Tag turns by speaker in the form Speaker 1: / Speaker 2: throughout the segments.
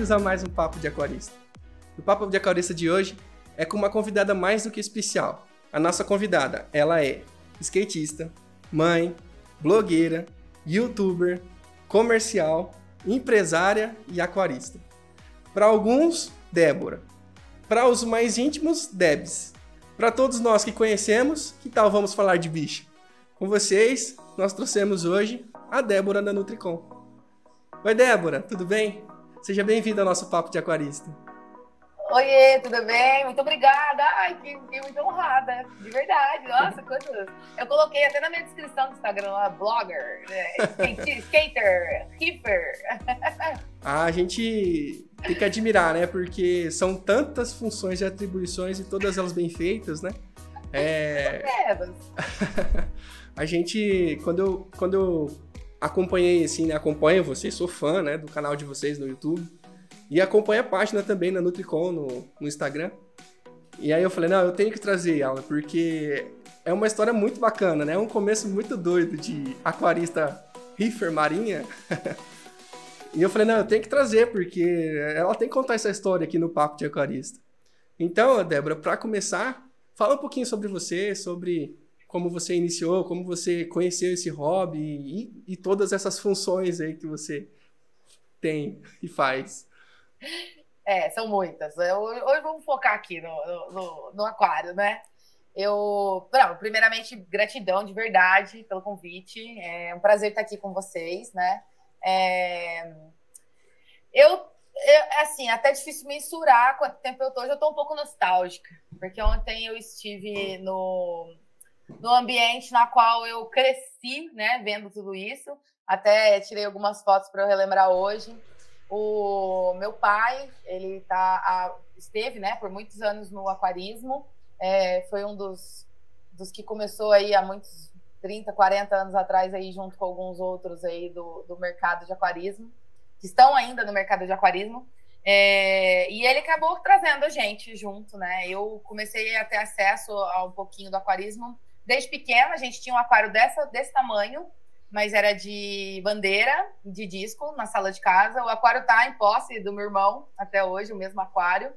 Speaker 1: Bem-vindos a mais um Papo de Aquarista. O Papo de Aquarista de hoje é com uma convidada mais do que especial. A nossa convidada, ela é skatista, mãe, blogueira, youtuber, comercial, empresária e aquarista. Para alguns, Débora. Para os mais íntimos, Debs. Para todos nós que conhecemos, que tal vamos falar de bicho? Com vocês, nós trouxemos hoje a Débora da Nutricom. Oi, Débora, tudo bem? Seja bem-vinda ao nosso Papo de Aquarista.
Speaker 2: Oiê, tudo bem? Muito obrigada. Ai, que, que muito honrada. De verdade. Nossa, quantos. Eu coloquei até na minha descrição do Instagram lá, blogger, né? skater, hipper.
Speaker 1: Ah, a gente tem que admirar, né? Porque são tantas funções e atribuições e todas elas bem feitas, né? É. a gente, quando eu, quando eu acompanhei, assim, né? Acompanho vocês, sou fã, né? Do canal de vocês no YouTube. E acompanho a página também na Nutricon no, no Instagram. E aí eu falei, não, eu tenho que trazer ela, porque é uma história muito bacana, né? É um começo muito doido de aquarista Riffer Marinha. e eu falei, não, eu tenho que trazer, porque ela tem que contar essa história aqui no Papo de Aquarista. Então, Débora, para começar, fala um pouquinho sobre você, sobre como você iniciou, como você conheceu esse hobby e, e todas essas funções aí que você tem e faz.
Speaker 2: É, são muitas. Hoje vamos focar aqui no, no, no aquário, né? Eu, não, primeiramente, gratidão de verdade pelo convite. É um prazer estar aqui com vocês, né? É... Eu, eu, assim, até difícil mensurar quanto tempo eu tô. Hoje eu tô um pouco nostálgica, porque ontem eu estive no no ambiente na qual eu cresci, né, vendo tudo isso. Até tirei algumas fotos para eu relembrar hoje. O meu pai, ele tá, esteve, né, por muitos anos no aquarismo. É, foi um dos, dos que começou aí há muitos 30, 40 anos atrás aí junto com alguns outros aí do, do mercado de aquarismo, que estão ainda no mercado de aquarismo. É, e ele acabou trazendo a gente junto, né? Eu comecei a ter acesso a um pouquinho do aquarismo Desde pequena, a gente tinha um aquário dessa, desse tamanho, mas era de bandeira, de disco, na sala de casa. O aquário está em posse do meu irmão até hoje, o mesmo aquário.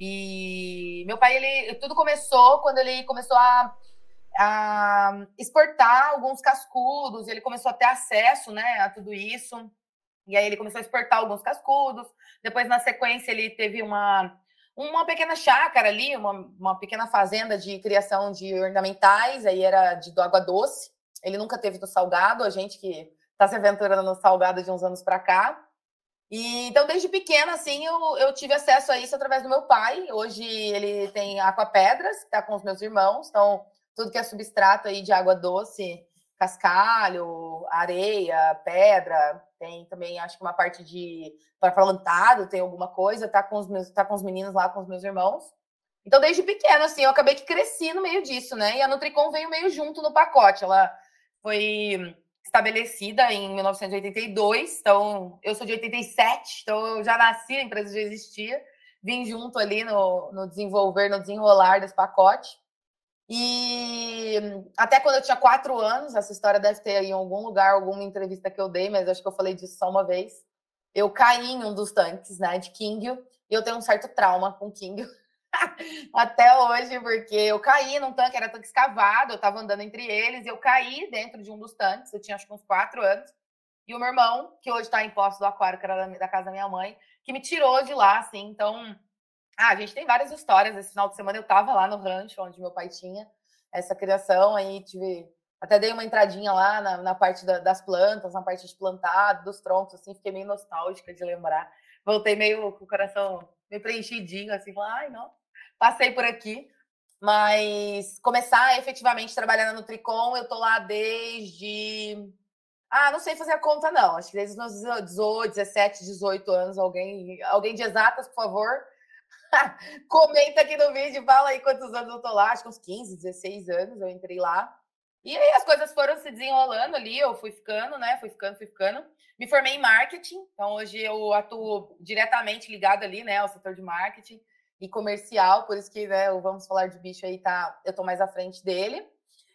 Speaker 2: E meu pai, ele tudo começou quando ele começou a, a exportar alguns cascudos, ele começou a ter acesso né, a tudo isso. E aí ele começou a exportar alguns cascudos. Depois, na sequência, ele teve uma uma pequena chácara ali, uma, uma pequena fazenda de criação de ornamentais, aí era de do água doce. Ele nunca teve no salgado, a gente que está se aventurando no salgado de uns anos para cá. E então, desde pequena, assim, eu, eu tive acesso a isso através do meu pai. Hoje ele tem aquapedras, que está com os meus irmãos, então tudo que é substrato aí de água doce, cascalho, areia, pedra, tem também, acho que uma parte de para plantado, tem alguma coisa, tá com os meus, tá com os meninos lá, com os meus irmãos. Então, desde pequeno, assim, eu acabei que cresci no meio disso, né? E a Nutricom veio meio junto no pacote. Ela foi estabelecida em 1982, então eu sou de 87, então eu já nasci, a empresa já existia. Vim junto ali no, no desenvolver, no desenrolar desse pacote. E até quando eu tinha quatro anos, essa história deve ter em algum lugar, alguma entrevista que eu dei, mas acho que eu falei disso só uma vez. Eu caí em um dos tanques, né, de Kingyo, e eu tenho um certo trauma com Kingyo. até hoje, porque eu caí num tanque, era tanque escavado, eu tava andando entre eles, e eu caí dentro de um dos tanques, eu tinha acho que uns quatro anos, e o meu irmão, que hoje está em posse do aquário, que era da, da casa da minha mãe, que me tirou de lá, assim, então ah, a gente tem várias histórias. Esse final de semana eu estava lá no rancho onde meu pai tinha essa criação, aí tive. Até dei uma entradinha lá na, na parte da, das plantas, na parte de plantado, dos troncos, assim, fiquei meio nostálgica de lembrar. Voltei meio com o coração meio preenchidinho, assim, ai, não, passei por aqui. Mas começar efetivamente a trabalhar no Tricom, eu tô lá desde. Ah, não sei fazer a conta, não. Acho que desde os meus 18, 17, 18 anos. Alguém, alguém de exatas, por favor Comenta aqui no vídeo, fala aí quantos anos eu tô lá, acho que uns 15, 16 anos eu entrei lá. E aí as coisas foram se desenrolando ali, eu fui ficando, né? Fui ficando, fui ficando. Me formei em marketing, então hoje eu atuo diretamente ligado ali, né, ao setor de marketing e comercial, por isso que, né, o Vamos Falar de Bicho aí tá, eu tô mais à frente dele.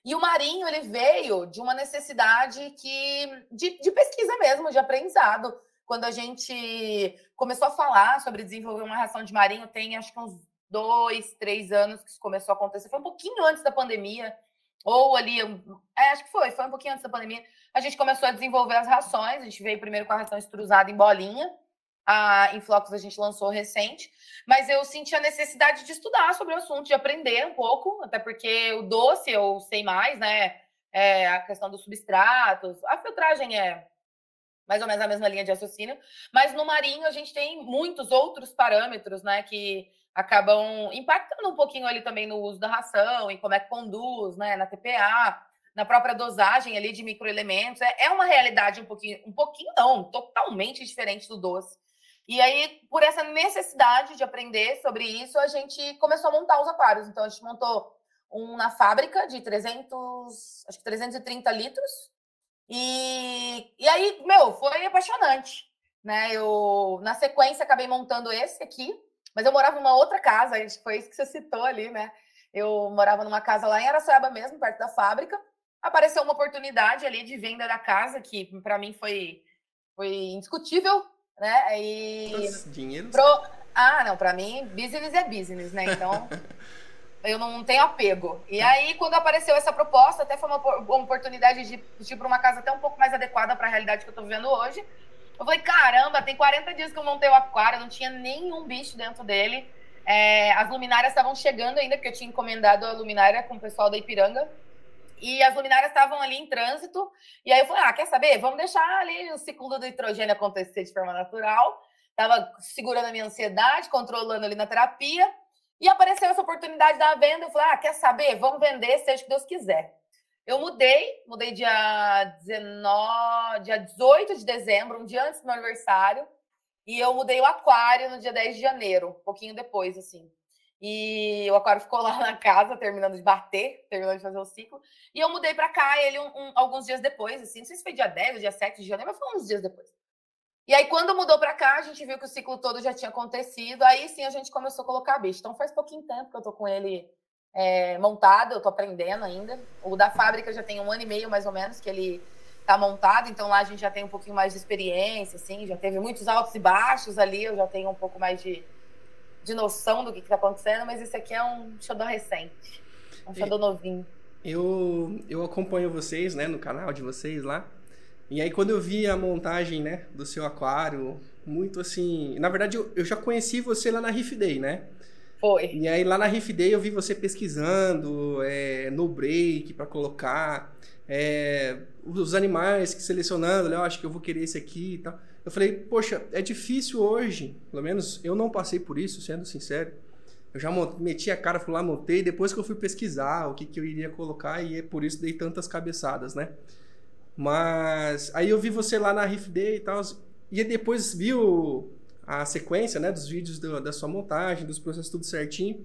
Speaker 2: E o Marinho, ele veio de uma necessidade que de, de pesquisa mesmo, de aprendizado quando a gente começou a falar sobre desenvolver uma ração de marinho, tem acho que uns dois, três anos que isso começou a acontecer. Foi um pouquinho antes da pandemia, ou ali, é, acho que foi, foi um pouquinho antes da pandemia. A gente começou a desenvolver as rações. A gente veio primeiro com a ração extrusada em bolinha. A Influx a gente lançou recente, mas eu senti a necessidade de estudar sobre o assunto, de aprender um pouco, até porque o doce eu sei mais, né? É, a questão dos substratos, a filtragem é mais ou menos a mesma linha de raciocínio, mas no marinho a gente tem muitos outros parâmetros, né, que acabam impactando um pouquinho ali também no uso da ração e como é que conduz, né, na TPA, na própria dosagem ali de microelementos. É, é uma realidade um pouquinho, um pouquinho não, totalmente diferente do doce. E aí, por essa necessidade de aprender sobre isso, a gente começou a montar os aquários. Então, a gente montou um na fábrica de 300, acho que 330 litros. E, e aí, meu, foi apaixonante. Né? Eu, na sequência, acabei montando esse aqui, mas eu morava numa outra casa, foi isso que você citou ali, né? Eu morava numa casa lá em Araçoiaba mesmo, perto da fábrica. Apareceu uma oportunidade ali de venda da casa, que para mim foi, foi indiscutível, né? E.
Speaker 1: dinheiro.
Speaker 2: Pro... Ah, não, para mim, business é business, né? Então. eu não tenho apego. E aí, quando apareceu essa proposta, até foi uma, uma oportunidade de, de ir para uma casa até um pouco mais adequada para a realidade que eu estou vivendo hoje. Eu falei, caramba, tem 40 dias que eu montei o aquário, não tinha nenhum bicho dentro dele. É, as luminárias estavam chegando ainda, porque eu tinha encomendado a luminária com o pessoal da Ipiranga. E as luminárias estavam ali em trânsito. E aí eu falei, ah, quer saber? Vamos deixar ali o ciclo do nitrogênio acontecer de forma natural. Tava segurando a minha ansiedade, controlando ali na terapia. E apareceu essa oportunidade da venda. Eu falei, ah, quer saber? Vamos vender, seja o que Deus quiser. Eu mudei, mudei dia 19, dia 18 de dezembro, um dia antes do meu aniversário. E eu mudei o aquário no dia 10 de janeiro, um pouquinho depois, assim. E o aquário ficou lá na casa, terminando de bater, terminando de fazer o ciclo. E eu mudei para cá, ele um, um, alguns dias depois, assim, não sei se foi dia 10 ou dia 7 de janeiro, mas foi uns dias depois. E aí, quando mudou para cá, a gente viu que o ciclo todo já tinha acontecido. Aí sim a gente começou a colocar bicho. Então faz pouquinho tempo que eu tô com ele é, montado, eu tô aprendendo ainda. O da fábrica já tem um ano e meio, mais ou menos, que ele tá montado, então lá a gente já tem um pouquinho mais de experiência, assim, já teve muitos altos e baixos ali, eu já tenho um pouco mais de, de noção do que, está acontecendo, mas esse aqui é um xodó recente, um xodó novinho.
Speaker 1: Eu, eu acompanho vocês, né, no canal de vocês lá, e aí quando eu vi a montagem, né, do seu aquário, muito assim, na verdade eu, eu já conheci você lá na Riff Day, né,
Speaker 2: foi.
Speaker 1: E aí lá na Riff Day eu vi você pesquisando é, no break para colocar é, os animais que selecionando, eu acho que eu vou querer esse aqui e tal. Eu falei, poxa, é difícil hoje, pelo menos eu não passei por isso, sendo sincero. Eu já meti a cara, fui lá, montei, depois que eu fui pesquisar o que, que eu iria colocar, e é por isso dei tantas cabeçadas, né? Mas aí eu vi você lá na Riff Day e tal, e depois vi o, a sequência, né, dos vídeos do, da sua montagem, dos processos tudo certinho.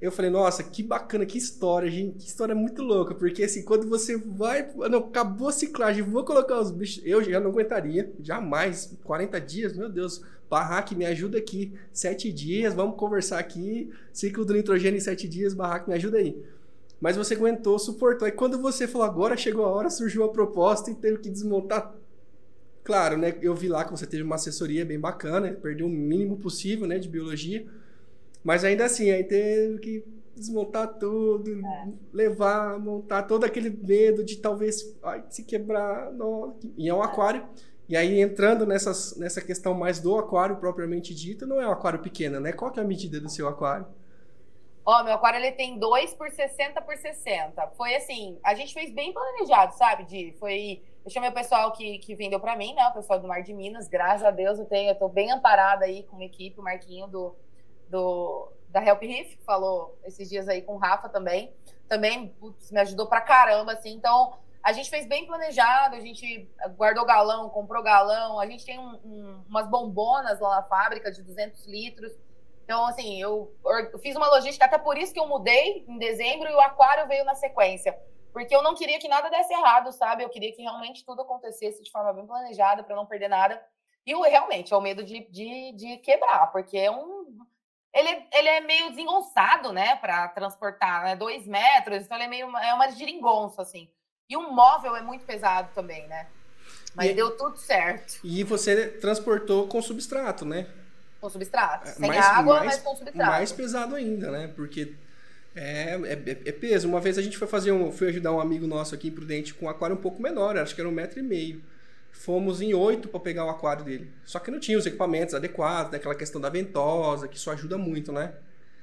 Speaker 1: Eu falei, nossa, que bacana, que história, gente, que história muito louca, porque assim, quando você vai, não, acabou a ciclagem, vou colocar os bichos, eu já não aguentaria, jamais, 40 dias, meu Deus, Barraque, me ajuda aqui, sete dias, vamos conversar aqui, ciclo do nitrogênio em sete dias, Barraque, me ajuda aí. Mas você aguentou, suportou, e quando você falou, agora chegou a hora, surgiu a proposta e teve que desmontar Claro, né? Eu vi lá que você teve uma assessoria bem bacana, perdeu o mínimo possível, né, de biologia. Mas ainda assim, aí teve que desmontar tudo, é. levar, montar todo aquele medo de talvez ai, se quebrar. Não. E é um aquário. E aí, entrando nessas, nessa questão mais do aquário propriamente dito, não é um aquário pequeno, né? Qual que é a medida do seu aquário?
Speaker 2: Ó, meu aquário ele tem 2 por 60 por 60. Foi assim, a gente fez bem planejado, sabe, Di? Foi eu chamei o pessoal que, que vendeu para mim, né? O pessoal do Mar de Minas. Graças a Deus eu tenho, eu tô bem amparada aí com uma equipe, o Marquinho do, do, da Help Riff, que falou esses dias aí com o Rafa também. Também putz, me ajudou pra caramba, assim. Então, a gente fez bem planejado, a gente guardou galão, comprou galão, a gente tem um, um, umas bombonas lá na fábrica de 200 litros. Então, assim, eu, eu fiz uma logística, até por isso que eu mudei em dezembro e o aquário veio na sequência porque eu não queria que nada desse errado, sabe? Eu queria que realmente tudo acontecesse de forma bem planejada, para não perder nada. E o, realmente é o medo de, de, de quebrar, porque é um. Ele, ele é meio desengonçado, né, para transportar, né? Dois metros, então ele é meio. É uma geringonça, assim. E o móvel é muito pesado também, né? Mas e, deu tudo certo.
Speaker 1: E você transportou com substrato, né?
Speaker 2: Com substrato. É, Sem mais, água, mais, mas com substrato.
Speaker 1: Mais pesado ainda, né? Porque é, é, é, peso. Uma vez a gente foi fazer um. Fui ajudar um amigo nosso aqui em Prudente com um aquário um pouco menor, acho que era um metro e meio. Fomos em oito para pegar o aquário dele. Só que não tinha os equipamentos adequados, né? aquela questão da ventosa, que isso ajuda muito, né?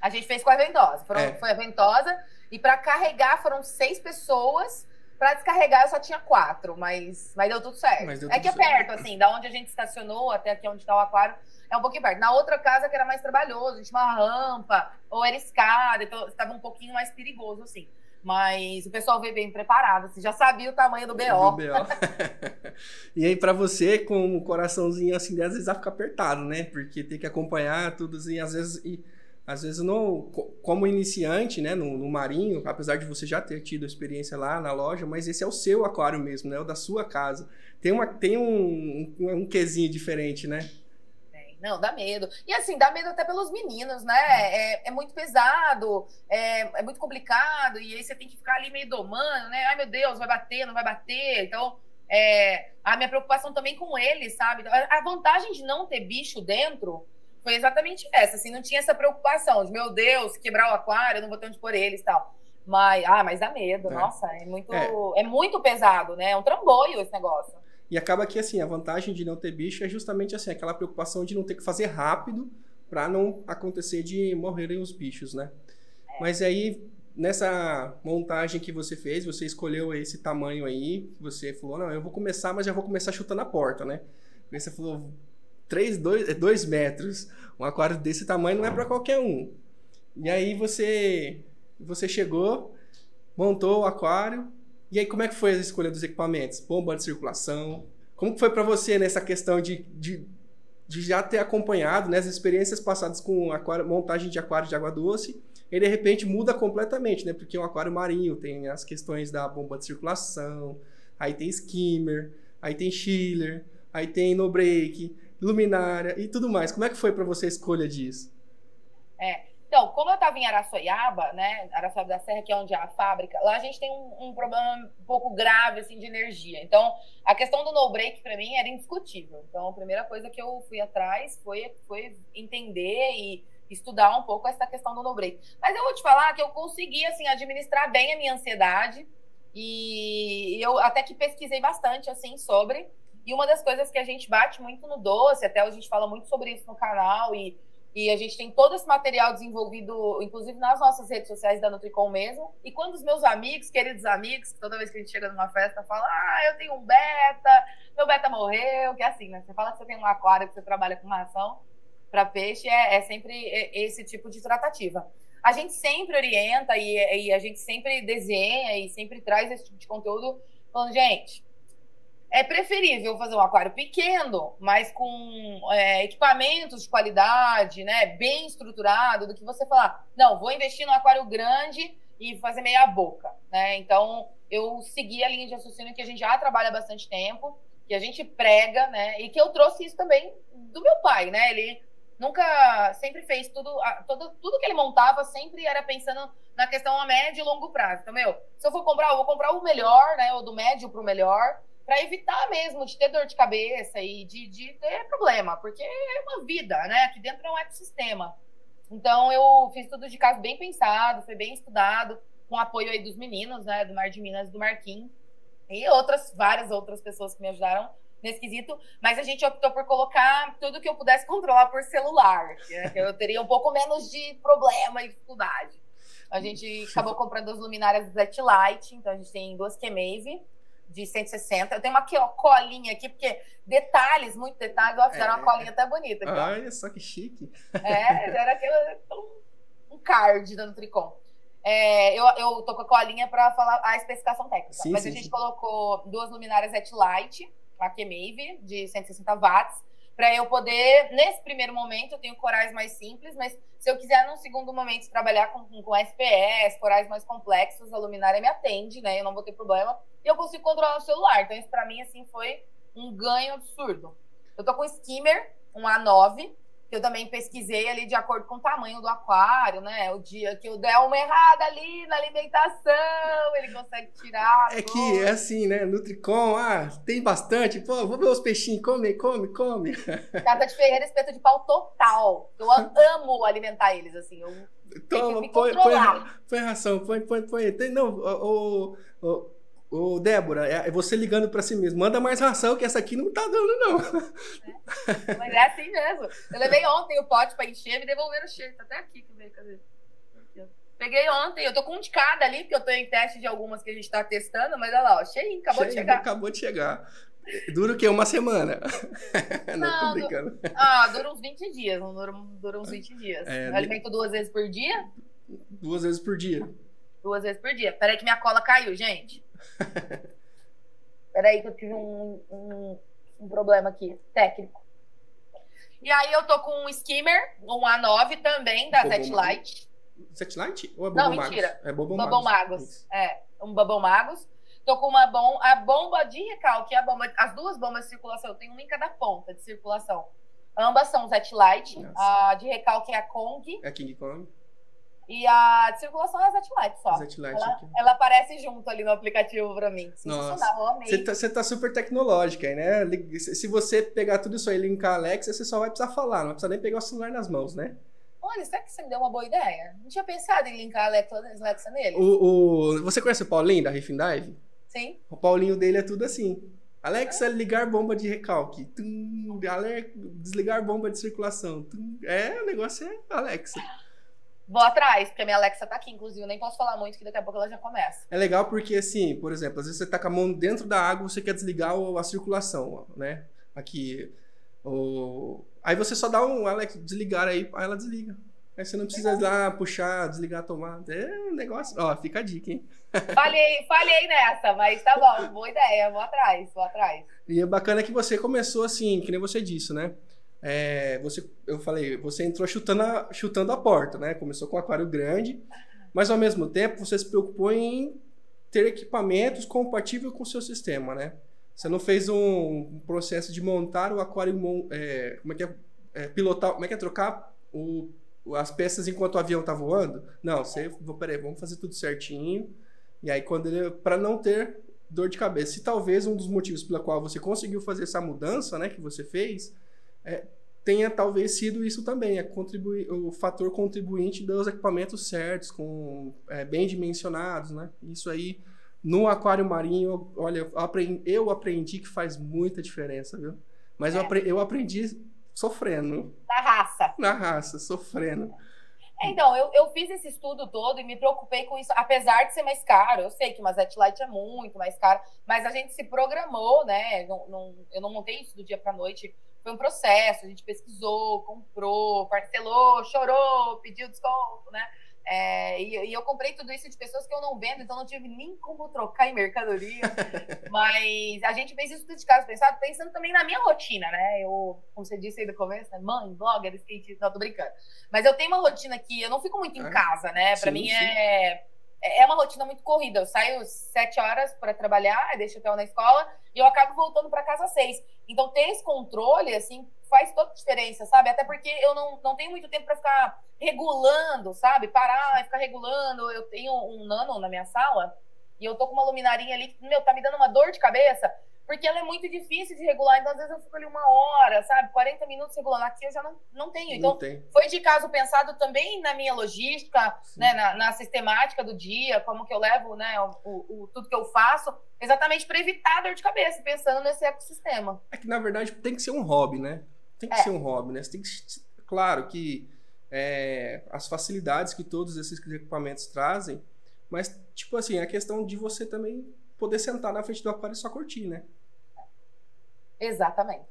Speaker 2: A gente fez com a ventosa. Foram, é. Foi a ventosa. E para carregar foram seis pessoas. Para descarregar eu só tinha quatro, mas, mas deu tudo certo. Deu é que é perto, assim, da onde a gente estacionou até aqui onde está o aquário, é um pouquinho perto. Na outra casa que era mais trabalhoso, tinha uma rampa, ou era escada, então estava um pouquinho mais perigoso, assim. Mas o pessoal veio bem preparado, assim, já sabia o tamanho do BO. Do BO.
Speaker 1: e aí, para você, com o coraçãozinho assim, às vezes vai ficar apertado, né? Porque tem que acompanhar tudo assim, às vezes. E às vezes não, como iniciante, né, no, no, marinho, apesar de você já ter tido experiência lá na loja, mas esse é o seu aquário mesmo, né, o da sua casa. Tem uma, tem um, um, um quesinho diferente, né?
Speaker 2: Não, dá medo. E assim, dá medo até pelos meninos, né? É, é muito pesado, é, é, muito complicado, e aí você tem que ficar ali meio domando, né? Ai, meu Deus, vai bater, não vai bater. Então, é, a minha preocupação também com eles, sabe? A vantagem de não ter bicho dentro foi exatamente essa, assim, não tinha essa preocupação de, meu Deus, quebrar o aquário, eu não vou ter onde pôr eles e tal. Mas, ah, mas dá medo, é. nossa, é muito, é. é. muito pesado, né? É um trambolho esse negócio.
Speaker 1: E acaba que, assim, a vantagem de não ter bicho é justamente, assim, aquela preocupação de não ter que fazer rápido para não acontecer de morrerem os bichos, né? É. Mas aí, nessa montagem que você fez, você escolheu esse tamanho aí, você falou, não, eu vou começar, mas já vou começar chutando a porta, né? Aí você falou, 3, 2, 2 metros. Um aquário desse tamanho não é para qualquer um. E aí você você chegou, montou o aquário. E aí como é que foi a escolha dos equipamentos? Bomba de circulação. Como foi para você nessa questão de, de, de, já ter acompanhado né, as experiências passadas com aquário, montagem de aquário de água doce? E de repente muda completamente, né? Porque é um aquário marinho tem as questões da bomba de circulação, aí tem skimmer, aí tem chiller, aí tem no break luminária e tudo mais. Como é que foi para você a escolha disso?
Speaker 2: É, então, como eu estava em Araçoiaba, né, Araçoiaba da Serra, que é onde é a fábrica, lá a gente tem um, um problema um pouco grave, assim, de energia. Então, a questão do no-break, para mim, era indiscutível. Então, a primeira coisa que eu fui atrás foi, foi entender e estudar um pouco essa questão do no-break. Mas eu vou te falar que eu consegui, assim, administrar bem a minha ansiedade e eu até que pesquisei bastante, assim, sobre e uma das coisas que a gente bate muito no doce, até a gente fala muito sobre isso no canal, e, e a gente tem todo esse material desenvolvido, inclusive nas nossas redes sociais da Nutricom mesmo. E quando os meus amigos, queridos amigos, toda vez que a gente chega numa festa, fala: Ah, eu tenho um beta, meu beta morreu, que é assim, né? Você fala que você tem um aquário, que você trabalha com ração para peixe, é, é sempre esse tipo de tratativa a gente sempre orienta e, e, a gente sempre desenha e sempre traz esse tipo de conteúdo falando, gente, é preferível fazer um aquário pequeno, mas com é, equipamentos de qualidade, né, bem estruturado, do que você falar, não, vou investir num aquário grande e fazer meia boca, né? Então, eu segui a linha de raciocínio que a gente já trabalha há bastante tempo, que a gente prega, né? E que eu trouxe isso também do meu pai, né? Ele nunca, sempre fez tudo, tudo, tudo que ele montava sempre era pensando na questão a médio e longo prazo. Então, meu, se eu for comprar, eu vou comprar o melhor, né? Ou do médio para o melhor para evitar mesmo de ter dor de cabeça e de, de ter problema, porque é uma vida, né? Aqui dentro é um ecossistema. Então eu fiz tudo de caso bem pensado, foi bem estudado, com apoio aí dos meninos, né? Do Mar de Minas, do Marquinhos, e outras, várias outras pessoas que me ajudaram nesse quesito, mas a gente optou por colocar tudo que eu pudesse controlar por celular, que eu teria um pouco menos de problema e dificuldade. A gente acabou comprando as luminárias Zet Light, então a gente tem duas Q-Mave, de 160. Eu tenho uma aqui, ó, colinha aqui, porque detalhes, muito detalhes. Ó, fizeram é, uma colinha até bonita. Aqui,
Speaker 1: olha só que chique.
Speaker 2: É, era aquele, um card da Nutricom. É, eu, eu tô com a colinha para falar a especificação técnica. Sim, mas sim, a gente sim. colocou duas luminárias at light, a Mave de 160 watts, para eu poder, nesse primeiro momento, eu tenho corais mais simples, mas se eu quiser, num segundo momento, trabalhar com, com SPS, corais mais complexos, a luminária me atende, né? Eu não vou ter problema. E eu consigo controlar o celular. Então, isso para mim, assim, foi um ganho absurdo. Eu tô com skimmer, um A9, eu também pesquisei ali de acordo com o tamanho do aquário, né? O dia que eu der uma errada ali na alimentação, ele consegue tirar.
Speaker 1: É que é assim, né? Nutricom, ah, tem bastante. Pô, vou ver os peixinhos, come, come, come.
Speaker 2: Casa de Ferreira, espeto de pau total. Eu amo alimentar eles, assim. Eu
Speaker 1: Toma, põe, põe, põe ração, põe, põe, põe. Tem, não, o, o, o Ô, Débora, é, é você ligando para si mesmo. Manda mais ração, que essa aqui não tá dando, não.
Speaker 2: É, mas é assim mesmo. Eu levei ontem o pote para encher, me devolveram o cheiro. Tá até aqui que veio, cadê? Peguei ontem, eu tô com um de cada ali, porque eu tô em teste de algumas que a gente tá testando, mas olha lá, ó, cheinho, acabou de chegar.
Speaker 1: Acabou de chegar. Dura o quê? Uma semana?
Speaker 2: não, não tô brincando. Ah, dura uns 20 dias. Não dura, dura uns 20 dias. É, eu alimento duas vezes por dia?
Speaker 1: Duas vezes por dia.
Speaker 2: Duas vezes por dia. Peraí que minha cola caiu, gente. Peraí que eu tive um, um, um, problema aqui, técnico. E aí eu tô com um skimmer, um A9 também, da Setlight.
Speaker 1: Setlight?
Speaker 2: Ou é Não,
Speaker 1: Magos?
Speaker 2: mentira.
Speaker 1: É Bobo,
Speaker 2: Bobo Magos. Magos. É, um Bobo Magos. Tô com uma bom, a bomba de recalque, a bomba, as duas bombas de circulação, eu tenho uma em cada ponta de circulação. Ambas são Zetlight. A de recalque é a Kong.
Speaker 1: É a King Kong.
Speaker 2: E a de circulação é a Zetlight só.
Speaker 1: Zetlight
Speaker 2: ela, aqui. ela aparece junto ali no aplicativo para mim.
Speaker 1: Nossa. Você tá, tá super tecnológica aí, né? Se você pegar tudo isso aí e linkar a Alexa, você só vai precisar falar, não vai precisar nem pegar o celular nas mãos, né?
Speaker 2: Olha, será que você me deu uma boa ideia? Não tinha pensado em linkar a Alexa, Alexa nele.
Speaker 1: O, o, você conhece o Paulinho da Riff Dive?
Speaker 2: Sim.
Speaker 1: O Paulinho dele é tudo assim. Alexa, ligar bomba de recalque. Tum, desligar bomba de circulação. Tum. É, o negócio é Alexa.
Speaker 2: Vou atrás, porque a minha Alexa tá aqui, inclusive. Eu nem posso falar muito, que daqui a pouco ela já começa.
Speaker 1: É legal porque, assim, por exemplo, às vezes você tá com a mão dentro da água, você quer desligar a circulação, né? Aqui. O... Aí você só dá um Alexa desligar aí, aí ela desliga. Aí você não precisa ir lá puxar, desligar a tomada. É um negócio. Ó, fica a dica, hein?
Speaker 2: Falhei, falhei nessa, mas tá bom, boa ideia, vou atrás, vou atrás.
Speaker 1: E é bacana que você começou assim, que nem você disse, né? É, você, eu falei, você entrou chutando a, chutando a porta, né? Começou com um aquário grande, mas ao mesmo tempo você se preocupou em ter equipamentos compatíveis com o seu sistema, né? Você não fez um processo de montar o aquário, é, como é que é, é, pilotar, como é que é trocar o, as peças enquanto o avião tá voando? Não, você, peraí, vamos fazer tudo certinho. E aí quando ele, para não ter dor de cabeça, se talvez um dos motivos pela qual você conseguiu fazer essa mudança, né, que você fez, é, tenha talvez sido isso também, é o fator contribuinte dos equipamentos certos, com é, bem dimensionados, né? Isso aí no aquário marinho, olha, eu aprendi, que faz muita diferença, viu? Mas é. eu, aprendi, eu aprendi sofrendo.
Speaker 2: Na raça.
Speaker 1: Na raça, sofrendo.
Speaker 2: É, então, eu, eu fiz esse estudo todo e me preocupei com isso, apesar de ser mais caro. Eu sei que uma Zetlight é muito mais caro, mas a gente se programou, né? Não, não, eu não montei isso do dia para noite foi um processo, a gente pesquisou, comprou, parcelou, chorou, pediu desconto, né? É, e, e, eu comprei tudo isso de pessoas que eu não vendo, então não tive nem como trocar em mercadoria. Mas a gente fez isso tudo de casa pensado, pensando também na minha rotina, né? Eu, como você disse aí no começo, né? mãe, blogger, skatista, não, tô brincando. Mas eu tenho uma rotina que eu não fico muito em é. casa, né? Para mim sim. é é uma rotina muito corrida. Eu saio sete horas para trabalhar, deixo o Theo na escola e eu acabo voltando para casa às seis. Então, ter esse controle, assim, faz toda a diferença, sabe? Até porque eu não, não tenho muito tempo para ficar regulando, sabe? Parar e ficar regulando. Eu tenho um nano na minha sala e eu tô com uma luminarinha ali que, meu, tá me dando uma dor de cabeça porque ela é muito difícil de regular. Então, às vezes, eu fico ali uma hora, sabe? 40 minutos regulando. Aqui eu já não, não tenho. Então, não tem. foi de caso pensado também na minha logística, né? Na, na, sistemática do dia, como que eu levo, né? O, o, o tudo que eu faço, exatamente para evitar dor de cabeça, pensando nesse ecossistema.
Speaker 1: É que, na verdade, tem que ser um hobby, né? Tem que é. ser um hobby, né? Você tem que. Claro que é, as facilidades que todos esses equipamentos trazem, mas, tipo assim, a questão de você também poder sentar na frente do aquário e só curtir, né?
Speaker 2: Exatamente.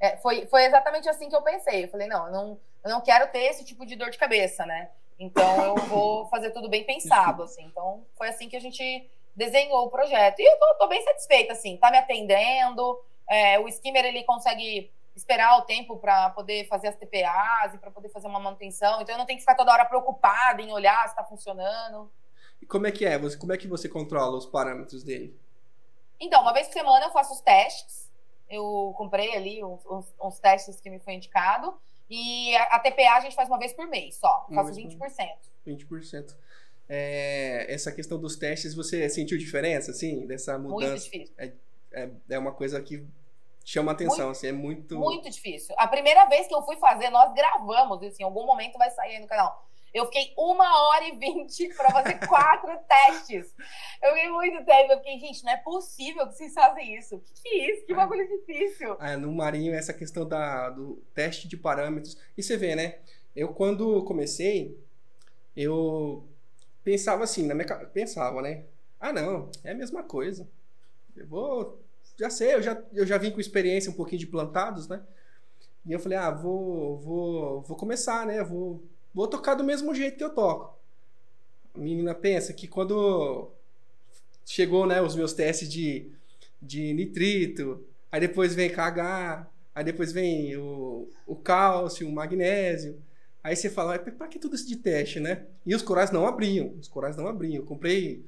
Speaker 2: É, foi, foi exatamente assim que eu pensei. Eu falei, não, eu não, eu não quero ter esse tipo de dor de cabeça, né? Então eu vou fazer tudo bem pensado, assim. Então foi assim que a gente desenhou o projeto. E eu tô, tô bem satisfeita, assim, tá me atendendo. É, o skimmer ele consegue esperar o tempo para poder fazer as TPAs e para poder fazer uma manutenção. Então eu não tenho que ficar toda hora preocupada em olhar se está funcionando.
Speaker 1: E como é que é? Você, como é que você controla os parâmetros dele?
Speaker 2: Então, uma vez por semana eu faço os testes eu comprei ali uns, uns, uns, testes que me foi indicado E a, a, TPA a gente faz uma vez por mês só. Faço 20%.
Speaker 1: 20%. É, essa questão dos testes, você sentiu diferença, assim, dessa mudança?
Speaker 2: Muito difícil.
Speaker 1: É, é, é uma coisa que chama atenção, muito, assim, é muito...
Speaker 2: Muito difícil. A primeira vez que eu fui fazer, nós gravamos, assim, em algum momento vai sair aí no canal. Eu fiquei uma hora e vinte para fazer quatro testes. Eu fiquei muito tempo. Eu fiquei, gente, não é possível que vocês fazem isso. O que, que é isso? Que é. bagulho difícil.
Speaker 1: É, no Marinho, essa questão da, do teste de parâmetros. E você vê, né? Eu, quando comecei, eu pensava assim, na minha pensava, né? Ah, não, é a mesma coisa. Eu vou. Já sei, eu já, eu já vim com experiência um pouquinho de plantados, né? E eu falei, ah, vou, vou, vou começar, né? Vou vou tocar do mesmo jeito que eu toco. A menina pensa que quando chegou né, os meus testes de, de nitrito, aí depois vem KH, aí depois vem o, o cálcio, o magnésio. Aí você fala, para que tudo isso de teste, né? E os corais não abriam, os corais não abriam. Eu comprei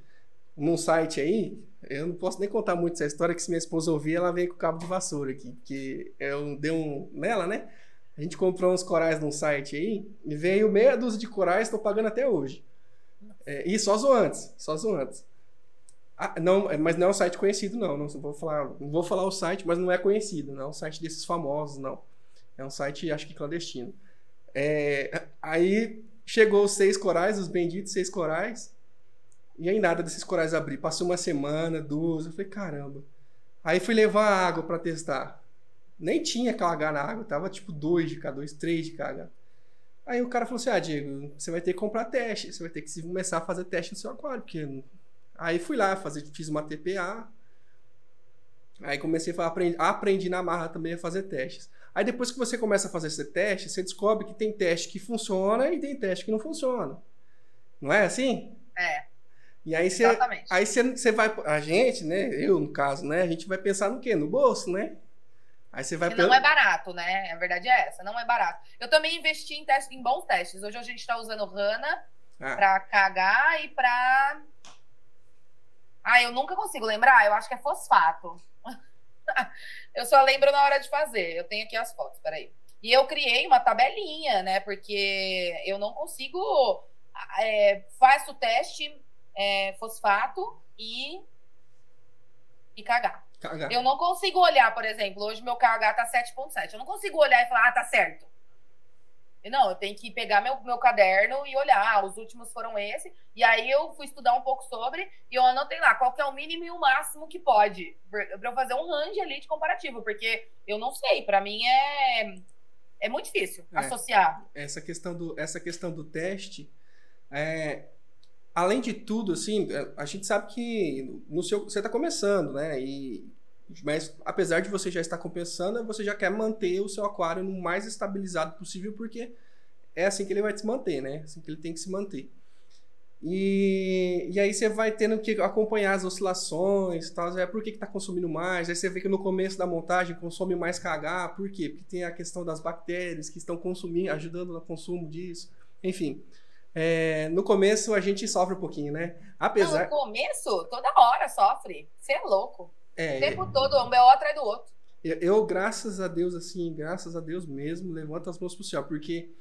Speaker 1: num site aí, eu não posso nem contar muito essa história, que se minha esposa ouvir, ela vem com o cabo de vassoura aqui, que eu dei um nela, né? A gente comprou uns corais num site aí e veio meia dúzia de corais, estou pagando até hoje. É, e só zoantes, só zoantes. Ah, não, mas não é um site conhecido, não. Não vou falar, não vou falar o site, mas não é conhecido. Não é um site desses famosos, não. É um site, acho que clandestino. É, aí chegou os seis corais, os benditos seis corais. E aí nada desses corais abrir. Passou uma semana, duas. Eu falei, caramba. Aí fui levar água para testar. Nem tinha KH na água, tava tipo 2 de K2, 3 de KH. Aí o cara falou assim: Ah, Diego, você vai ter que comprar teste, você vai ter que começar a fazer teste no seu aquário, porque. Aí fui lá, fazer, fiz uma TPA. Aí comecei a aprender, aprendi na marra também a fazer testes. Aí depois que você começa a fazer esse teste, você descobre que tem teste que funciona e tem teste que não funciona. Não é assim?
Speaker 2: É.
Speaker 1: E aí você, aí você, você vai, a gente, né, eu no caso, né, a gente vai pensar no quê? No bolso, né? Aí você vai.
Speaker 2: Que não é barato, né? A verdade é essa, não é barato. Eu também investi em, teste, em bons testes. Hoje a gente está usando Rana ah. para cagar e para. Ah, eu nunca consigo lembrar. Eu acho que é fosfato. eu só lembro na hora de fazer. Eu tenho aqui as fotos, peraí. E eu criei uma tabelinha, né? Porque eu não consigo. É, faço o teste é, fosfato e, e cagar. KH. Eu não consigo olhar, por exemplo, hoje meu KH tá 7.7. Eu não consigo olhar e falar, ah, tá certo. Não, eu tenho que pegar meu, meu caderno e olhar, ah, os últimos foram esse. E aí eu fui estudar um pouco sobre e eu anotei lá qual que é o mínimo e o máximo que pode. Pra eu fazer um range ali de comparativo, porque eu não sei, para mim é, é muito difícil é, associar.
Speaker 1: Essa questão do, essa questão do teste, é, além de tudo, assim, a gente sabe que no seu, você está começando, né? E, mas apesar de você já estar compensando, você já quer manter o seu aquário no mais estabilizado possível, porque é assim que ele vai se manter, né? Assim que ele tem que se manter. E, e aí você vai tendo que acompanhar as oscilações, tal, é por que está consumindo mais. Aí você vê que no começo da montagem consome mais KH, por quê? Porque tem a questão das bactérias que estão consumindo, ajudando no consumo disso. Enfim, é, no começo a gente sofre um pouquinho, né?
Speaker 2: Apesar... Não, no começo, toda hora sofre. Você é louco. É, o tempo todo, um BO atrás do outro.
Speaker 1: Eu, eu, graças a Deus, assim, graças a Deus mesmo, levanto as mãos pro céu, porque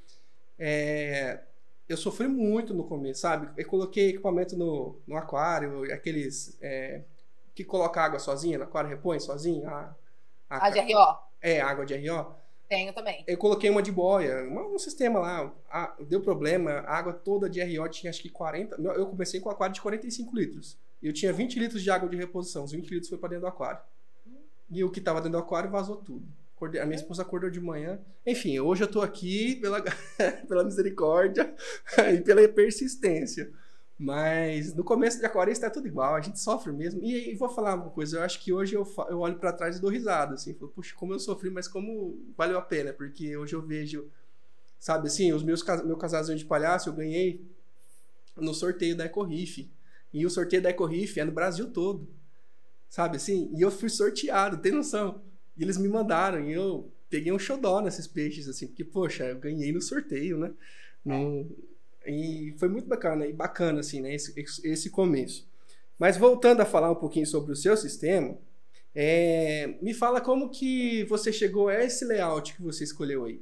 Speaker 1: é, eu sofri muito no começo, sabe? Eu coloquei equipamento no, no aquário, aqueles é, que coloca água sozinha no aquário, repõe sozinho. A,
Speaker 2: a, a de RO?
Speaker 1: É, água de RO.
Speaker 2: Tenho também.
Speaker 1: Eu coloquei uma de boia, um sistema lá, a, deu problema, a água toda de RO tinha acho que 40. Eu comecei com um aquário de 45 litros. Eu tinha 20 litros de água de reposição, os 20 litros foi para dentro do aquário. E o que estava dentro do aquário vazou tudo. A minha esposa acordou de manhã. Enfim, hoje eu estou aqui pela, pela misericórdia e pela persistência. Mas no começo de aquário está tudo igual, a gente sofre mesmo. E, e, vou falar uma coisa, eu acho que hoje eu, eu olho para trás e dou risada, assim, falo, puxa, como eu sofri, mas como valeu a pena, porque hoje eu vejo, sabe assim, os meus meu casalzinho de palhaço eu ganhei no sorteio da Ecorrife. E o sorteio da Ecorrife é no Brasil todo. Sabe assim? E eu fui sorteado, tem noção? E eles me mandaram, e eu peguei um xodó nesses peixes, assim, porque, poxa, eu ganhei no sorteio, né? No, e foi muito bacana, e bacana, assim, né, esse, esse começo. Mas voltando a falar um pouquinho sobre o seu sistema, é, me fala como que você chegou a esse layout que você escolheu aí.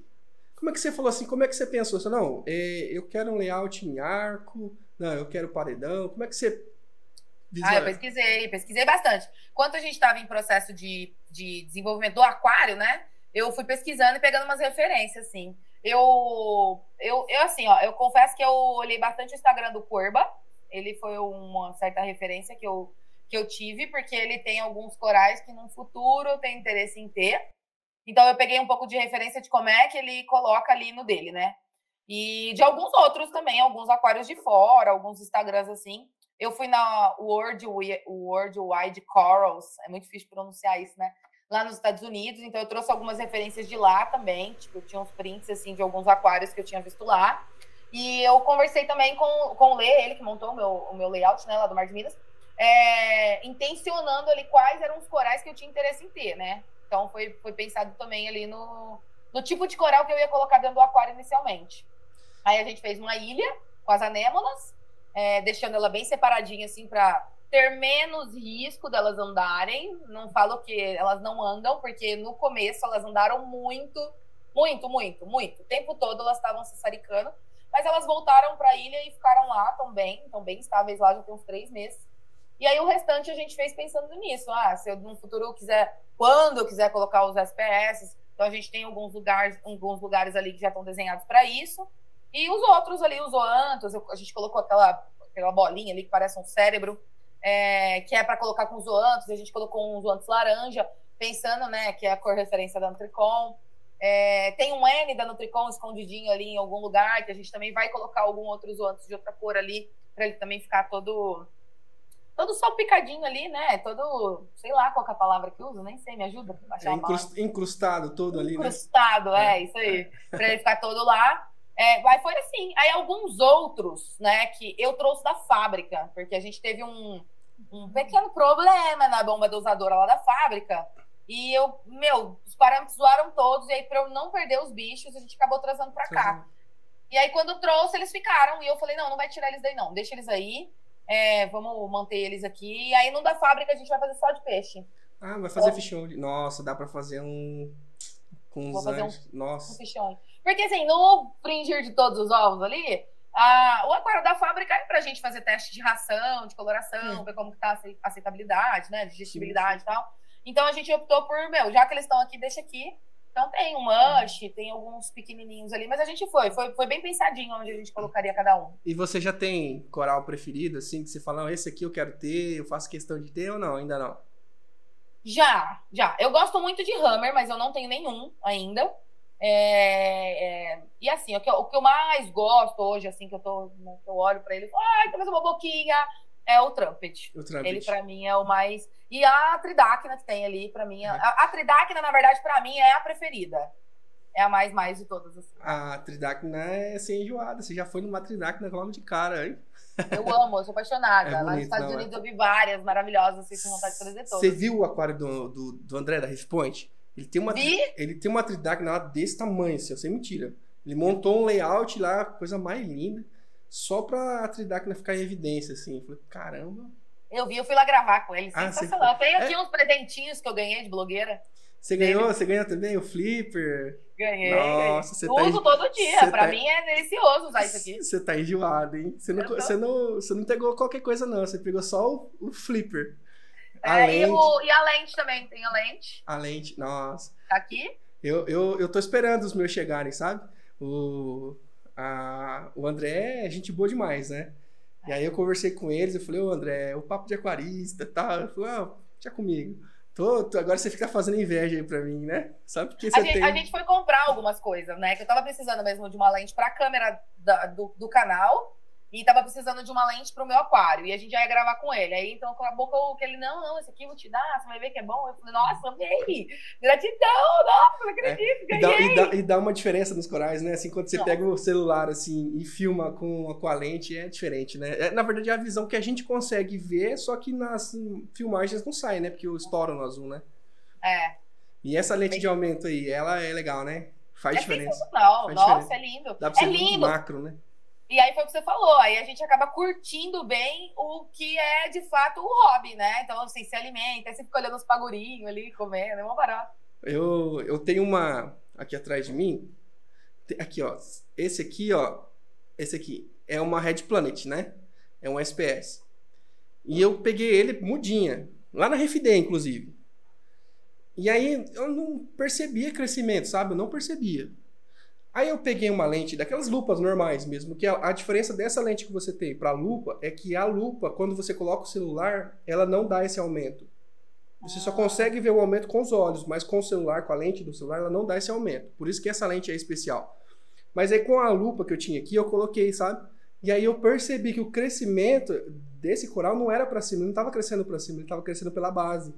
Speaker 1: Como é que você falou assim? Como é que você pensou? Você, não, é, eu quero um layout em arco, não, eu quero paredão. Como é que você.
Speaker 2: Ah, eu pesquisei, pesquisei bastante. Enquanto a gente estava em processo de, de desenvolvimento do aquário, né? Eu fui pesquisando e pegando umas referências, assim. Eu, eu, eu assim, ó, eu confesso que eu olhei bastante o Instagram do Corba. Ele foi uma certa referência que eu, que eu tive, porque ele tem alguns corais que no futuro eu tenho interesse em ter. Então eu peguei um pouco de referência de como é que ele coloca ali no dele, né? E de alguns outros também, alguns aquários de fora, alguns Instagrams assim. Eu fui na World, World Wide Corals, é muito difícil pronunciar isso, né? Lá nos Estados Unidos, então eu trouxe algumas referências de lá também, tipo, tinha uns prints assim de alguns aquários que eu tinha visto lá. E eu conversei também com, com o Lê, ele que montou o meu, o meu layout, né, lá do Mar de Minas, é, intencionando ali quais eram os corais que eu tinha interesse em ter, né? Então foi, foi pensado também ali no, no tipo de coral que eu ia colocar dentro do aquário inicialmente. Aí a gente fez uma ilha com as anêmonas, é, deixando ela bem separadinha assim para ter menos risco delas andarem. Não falo que elas não andam, porque no começo elas andaram muito, muito, muito, muito. O tempo todo elas estavam se saricando, mas elas voltaram para a ilha e ficaram lá também, estão bem estáveis lá já tem uns três meses. E aí o restante a gente fez pensando nisso. Ah, se eu no futuro quiser, quando eu quiser colocar os SPS, então a gente tem alguns lugares, alguns lugares ali que já estão desenhados para isso. E os outros ali, os zoantos, a gente colocou aquela, aquela bolinha ali que parece um cérebro, é, que é para colocar com zoantos, a gente colocou um zoantos laranja, pensando, né, que é a cor referência da Nutricom. É, tem um N da Nutricom escondidinho ali em algum lugar, que a gente também vai colocar algum outro zoantos de outra cor ali, para ele também ficar todo todo salpicadinho ali, né? Todo, sei lá qual é a palavra que usa, nem sei, me ajuda
Speaker 1: a achar é, Incrustado todo ali,
Speaker 2: incrustado, né? Incrustado, é, é, isso aí. Pra ele ficar todo lá. É, mas foi assim. Aí alguns outros, né, que eu trouxe da fábrica, porque a gente teve um, um pequeno problema na bomba dosadora lá da fábrica. E eu, meu, os parâmetros zoaram todos, e aí, para eu não perder os bichos, a gente acabou trazendo para cá. E aí, quando trouxe, eles ficaram. E eu falei: não, não vai tirar eles daí, não. Deixa eles aí é, vamos manter eles aqui. E aí, num da fábrica, a gente vai fazer só de peixe.
Speaker 1: Ah, vai fazer então, Nossa, dá pra fazer um. Com
Speaker 2: Vou fazer um, Nossa. um fichão. Porque assim, no fringir de todos os ovos ali, a, o aquário da fábrica é pra gente fazer teste de ração, de coloração, ver como que tá a aceitabilidade, né? Digestibilidade e tal. Então a gente optou por, meu, já que eles estão aqui, deixa aqui. Então tem um mush, uhum. tem alguns pequenininhos ali, mas a gente foi, foi, foi bem pensadinho onde a gente colocaria cada um.
Speaker 1: E você já tem coral preferido, assim, que você fala, não, esse aqui eu quero ter, eu faço questão de ter ou não? Ainda não?
Speaker 2: Já, já. Eu gosto muito de Hammer, mas eu não tenho nenhum ainda. É, é, e assim, o que, eu, o que, eu, mais gosto hoje, assim, que eu, tô, né, eu olho pra ele e falo, ai, uma boquinha, é o Trumpet. O Trumpet. Ele, para mim, é o mais. E a Tridacna que tem ali, para mim. É... A, a Tridacna, na verdade, para mim, é a preferida. É a mais mais de todas. Assim.
Speaker 1: A Tridacna é sem enjoada. Você já foi numa Tridacna logo de cara, hein?
Speaker 2: Eu amo, eu sou apaixonada. É bonito, Lá nos Estados não, Unidos é... eu vi várias maravilhosas, assim, com vontade de trazer todas.
Speaker 1: Você viu o aquário do, do, do André da Responde? Ele tem uma, ele tem uma Tridacna lá desse tamanho, assim, sem mentira. Ele montou um layout lá, coisa mais linda só pra a Tridacna ficar em evidência, assim. falei, caramba.
Speaker 2: Eu vi, eu fui lá gravar com ele. Ah, sensacional. Você... Tenho aqui é... uns presentinhos que eu ganhei de blogueira.
Speaker 1: Você ganhou? Você ganhou também o Flipper?
Speaker 2: Ganhei. Nossa, você tá Uso todo dia. Pra tá... mim é delicioso usar isso aqui.
Speaker 1: Você tá enjoado, hein? Você não, tô... você, não, você não pegou qualquer coisa, não. Você pegou só o, o Flipper.
Speaker 2: A é, lente... e, o... e, a lente também. Tem a lente.
Speaker 1: A lente, nossa.
Speaker 2: Tá aqui?
Speaker 1: Eu, eu, eu tô esperando os meus chegarem, sabe? O, a, o André é gente boa demais, né? E aí eu conversei com eles, eu falei, ô André, o papo de aquarista e tal. Ele falou, ah, deixa comigo. Tô, tô, agora você fica fazendo inveja aí pra mim, né? Sabe porque você
Speaker 2: a gente,
Speaker 1: tem...
Speaker 2: A gente foi comprar algumas coisas, né? Que eu tava precisando mesmo de uma lente pra câmera da, do, do canal e tava precisando de uma lente pro meu aquário. E a gente já ia gravar com ele. Aí então acabou que ele, não, não, esse aqui eu vou te dar, você vai ver que é bom. Eu falei, nossa, amei! Gratidão! Nossa, não acredito, é,
Speaker 1: e, dá, e, dá, e, dá, uma diferença nos corais, né? Assim, quando você pega o celular assim e filma com, com a lente, é diferente, né? É, na verdade, é a visão que a gente consegue ver, só que nas filmagens não sai, né? Porque estouram no azul, né?
Speaker 2: É.
Speaker 1: E essa lente de aumento aí, ela é legal, né? Faz
Speaker 2: é
Speaker 1: diferença.
Speaker 2: Faz Nossa, diferença. é lindo.
Speaker 1: Dá pra
Speaker 2: é
Speaker 1: ser
Speaker 2: lindo.
Speaker 1: macro, né?
Speaker 2: E aí foi o que você falou, aí a gente acaba curtindo bem o que é de fato o hobby, né? Então, assim, se alimenta, aí você fica olhando os pagurinhos ali, comendo, é uma barato.
Speaker 1: Eu, eu tenho uma aqui atrás de mim, Aqui, ó. Esse aqui, ó. Esse aqui é uma Red Planet, né? É um SPS. E eu peguei ele mudinha. Lá na Refidê, inclusive. E aí eu não percebia crescimento, sabe? Eu não percebia. Aí eu peguei uma lente daquelas lupas normais mesmo, que a, a diferença dessa lente que você tem para a lupa é que a lupa, quando você coloca o celular, ela não dá esse aumento. Você só consegue ver o aumento com os olhos, mas com o celular, com a lente do celular, ela não dá esse aumento. Por isso que essa lente é especial. Mas aí com a lupa que eu tinha aqui, eu coloquei, sabe? E aí eu percebi que o crescimento desse coral não era para cima, não estava crescendo para cima, ele estava crescendo pela base.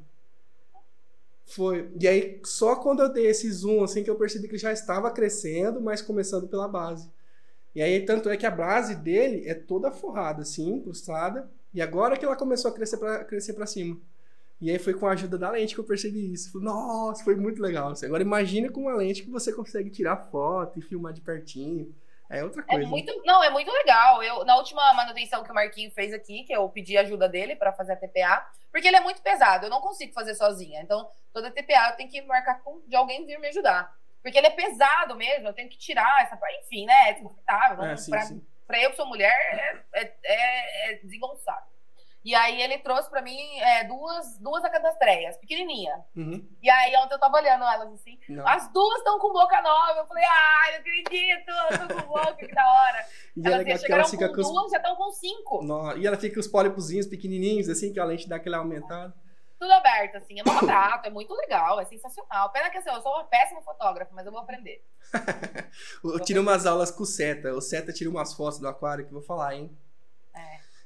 Speaker 1: Foi. E aí, só quando eu dei esse zoom, assim, que eu percebi que ele já estava crescendo, mas começando pela base. E aí, tanto é que a base dele é toda forrada, assim, incrustada. E agora que ela começou a crescer para crescer cima. E aí foi com a ajuda da lente que eu percebi isso. Nossa, foi muito legal. Agora imagina com uma lente que você consegue tirar foto e filmar de pertinho. É outra é coisa.
Speaker 2: É muito, não, é muito legal. Eu, na última manutenção que o Marquinho fez aqui, que eu pedi ajuda dele para fazer a TPA, porque ele é muito pesado, eu não consigo fazer sozinha. Então, toda TPA eu tenho que marcar com, de alguém vir me ajudar. Porque ele é pesado mesmo, eu tenho que tirar essa parte. Enfim, né? É desconfortável. É, pra, eu, que sou mulher, é, é, é, é desengonçado. E aí ele trouxe pra mim é, duas, duas acadastreias, pequenininha. Uhum. E aí ontem eu tava olhando elas assim. Não. As duas estão com boca nova. Eu falei, ai, não acredito, eu tô com boca, que da hora.
Speaker 1: E elas é chegaram ela
Speaker 2: com, com duas, os... já estão com cinco.
Speaker 1: Não. E ela fica com os pólipozinhos pequenininhos, assim, que a lente dá aquele aumentado.
Speaker 2: Tudo aberto, assim, é no retrato, é muito legal, é sensacional. Pena que assim, eu sou uma péssima fotógrafa, mas eu vou aprender.
Speaker 1: eu tiro umas aulas com o Seta. O Seta tira umas fotos do aquário que eu vou falar, hein?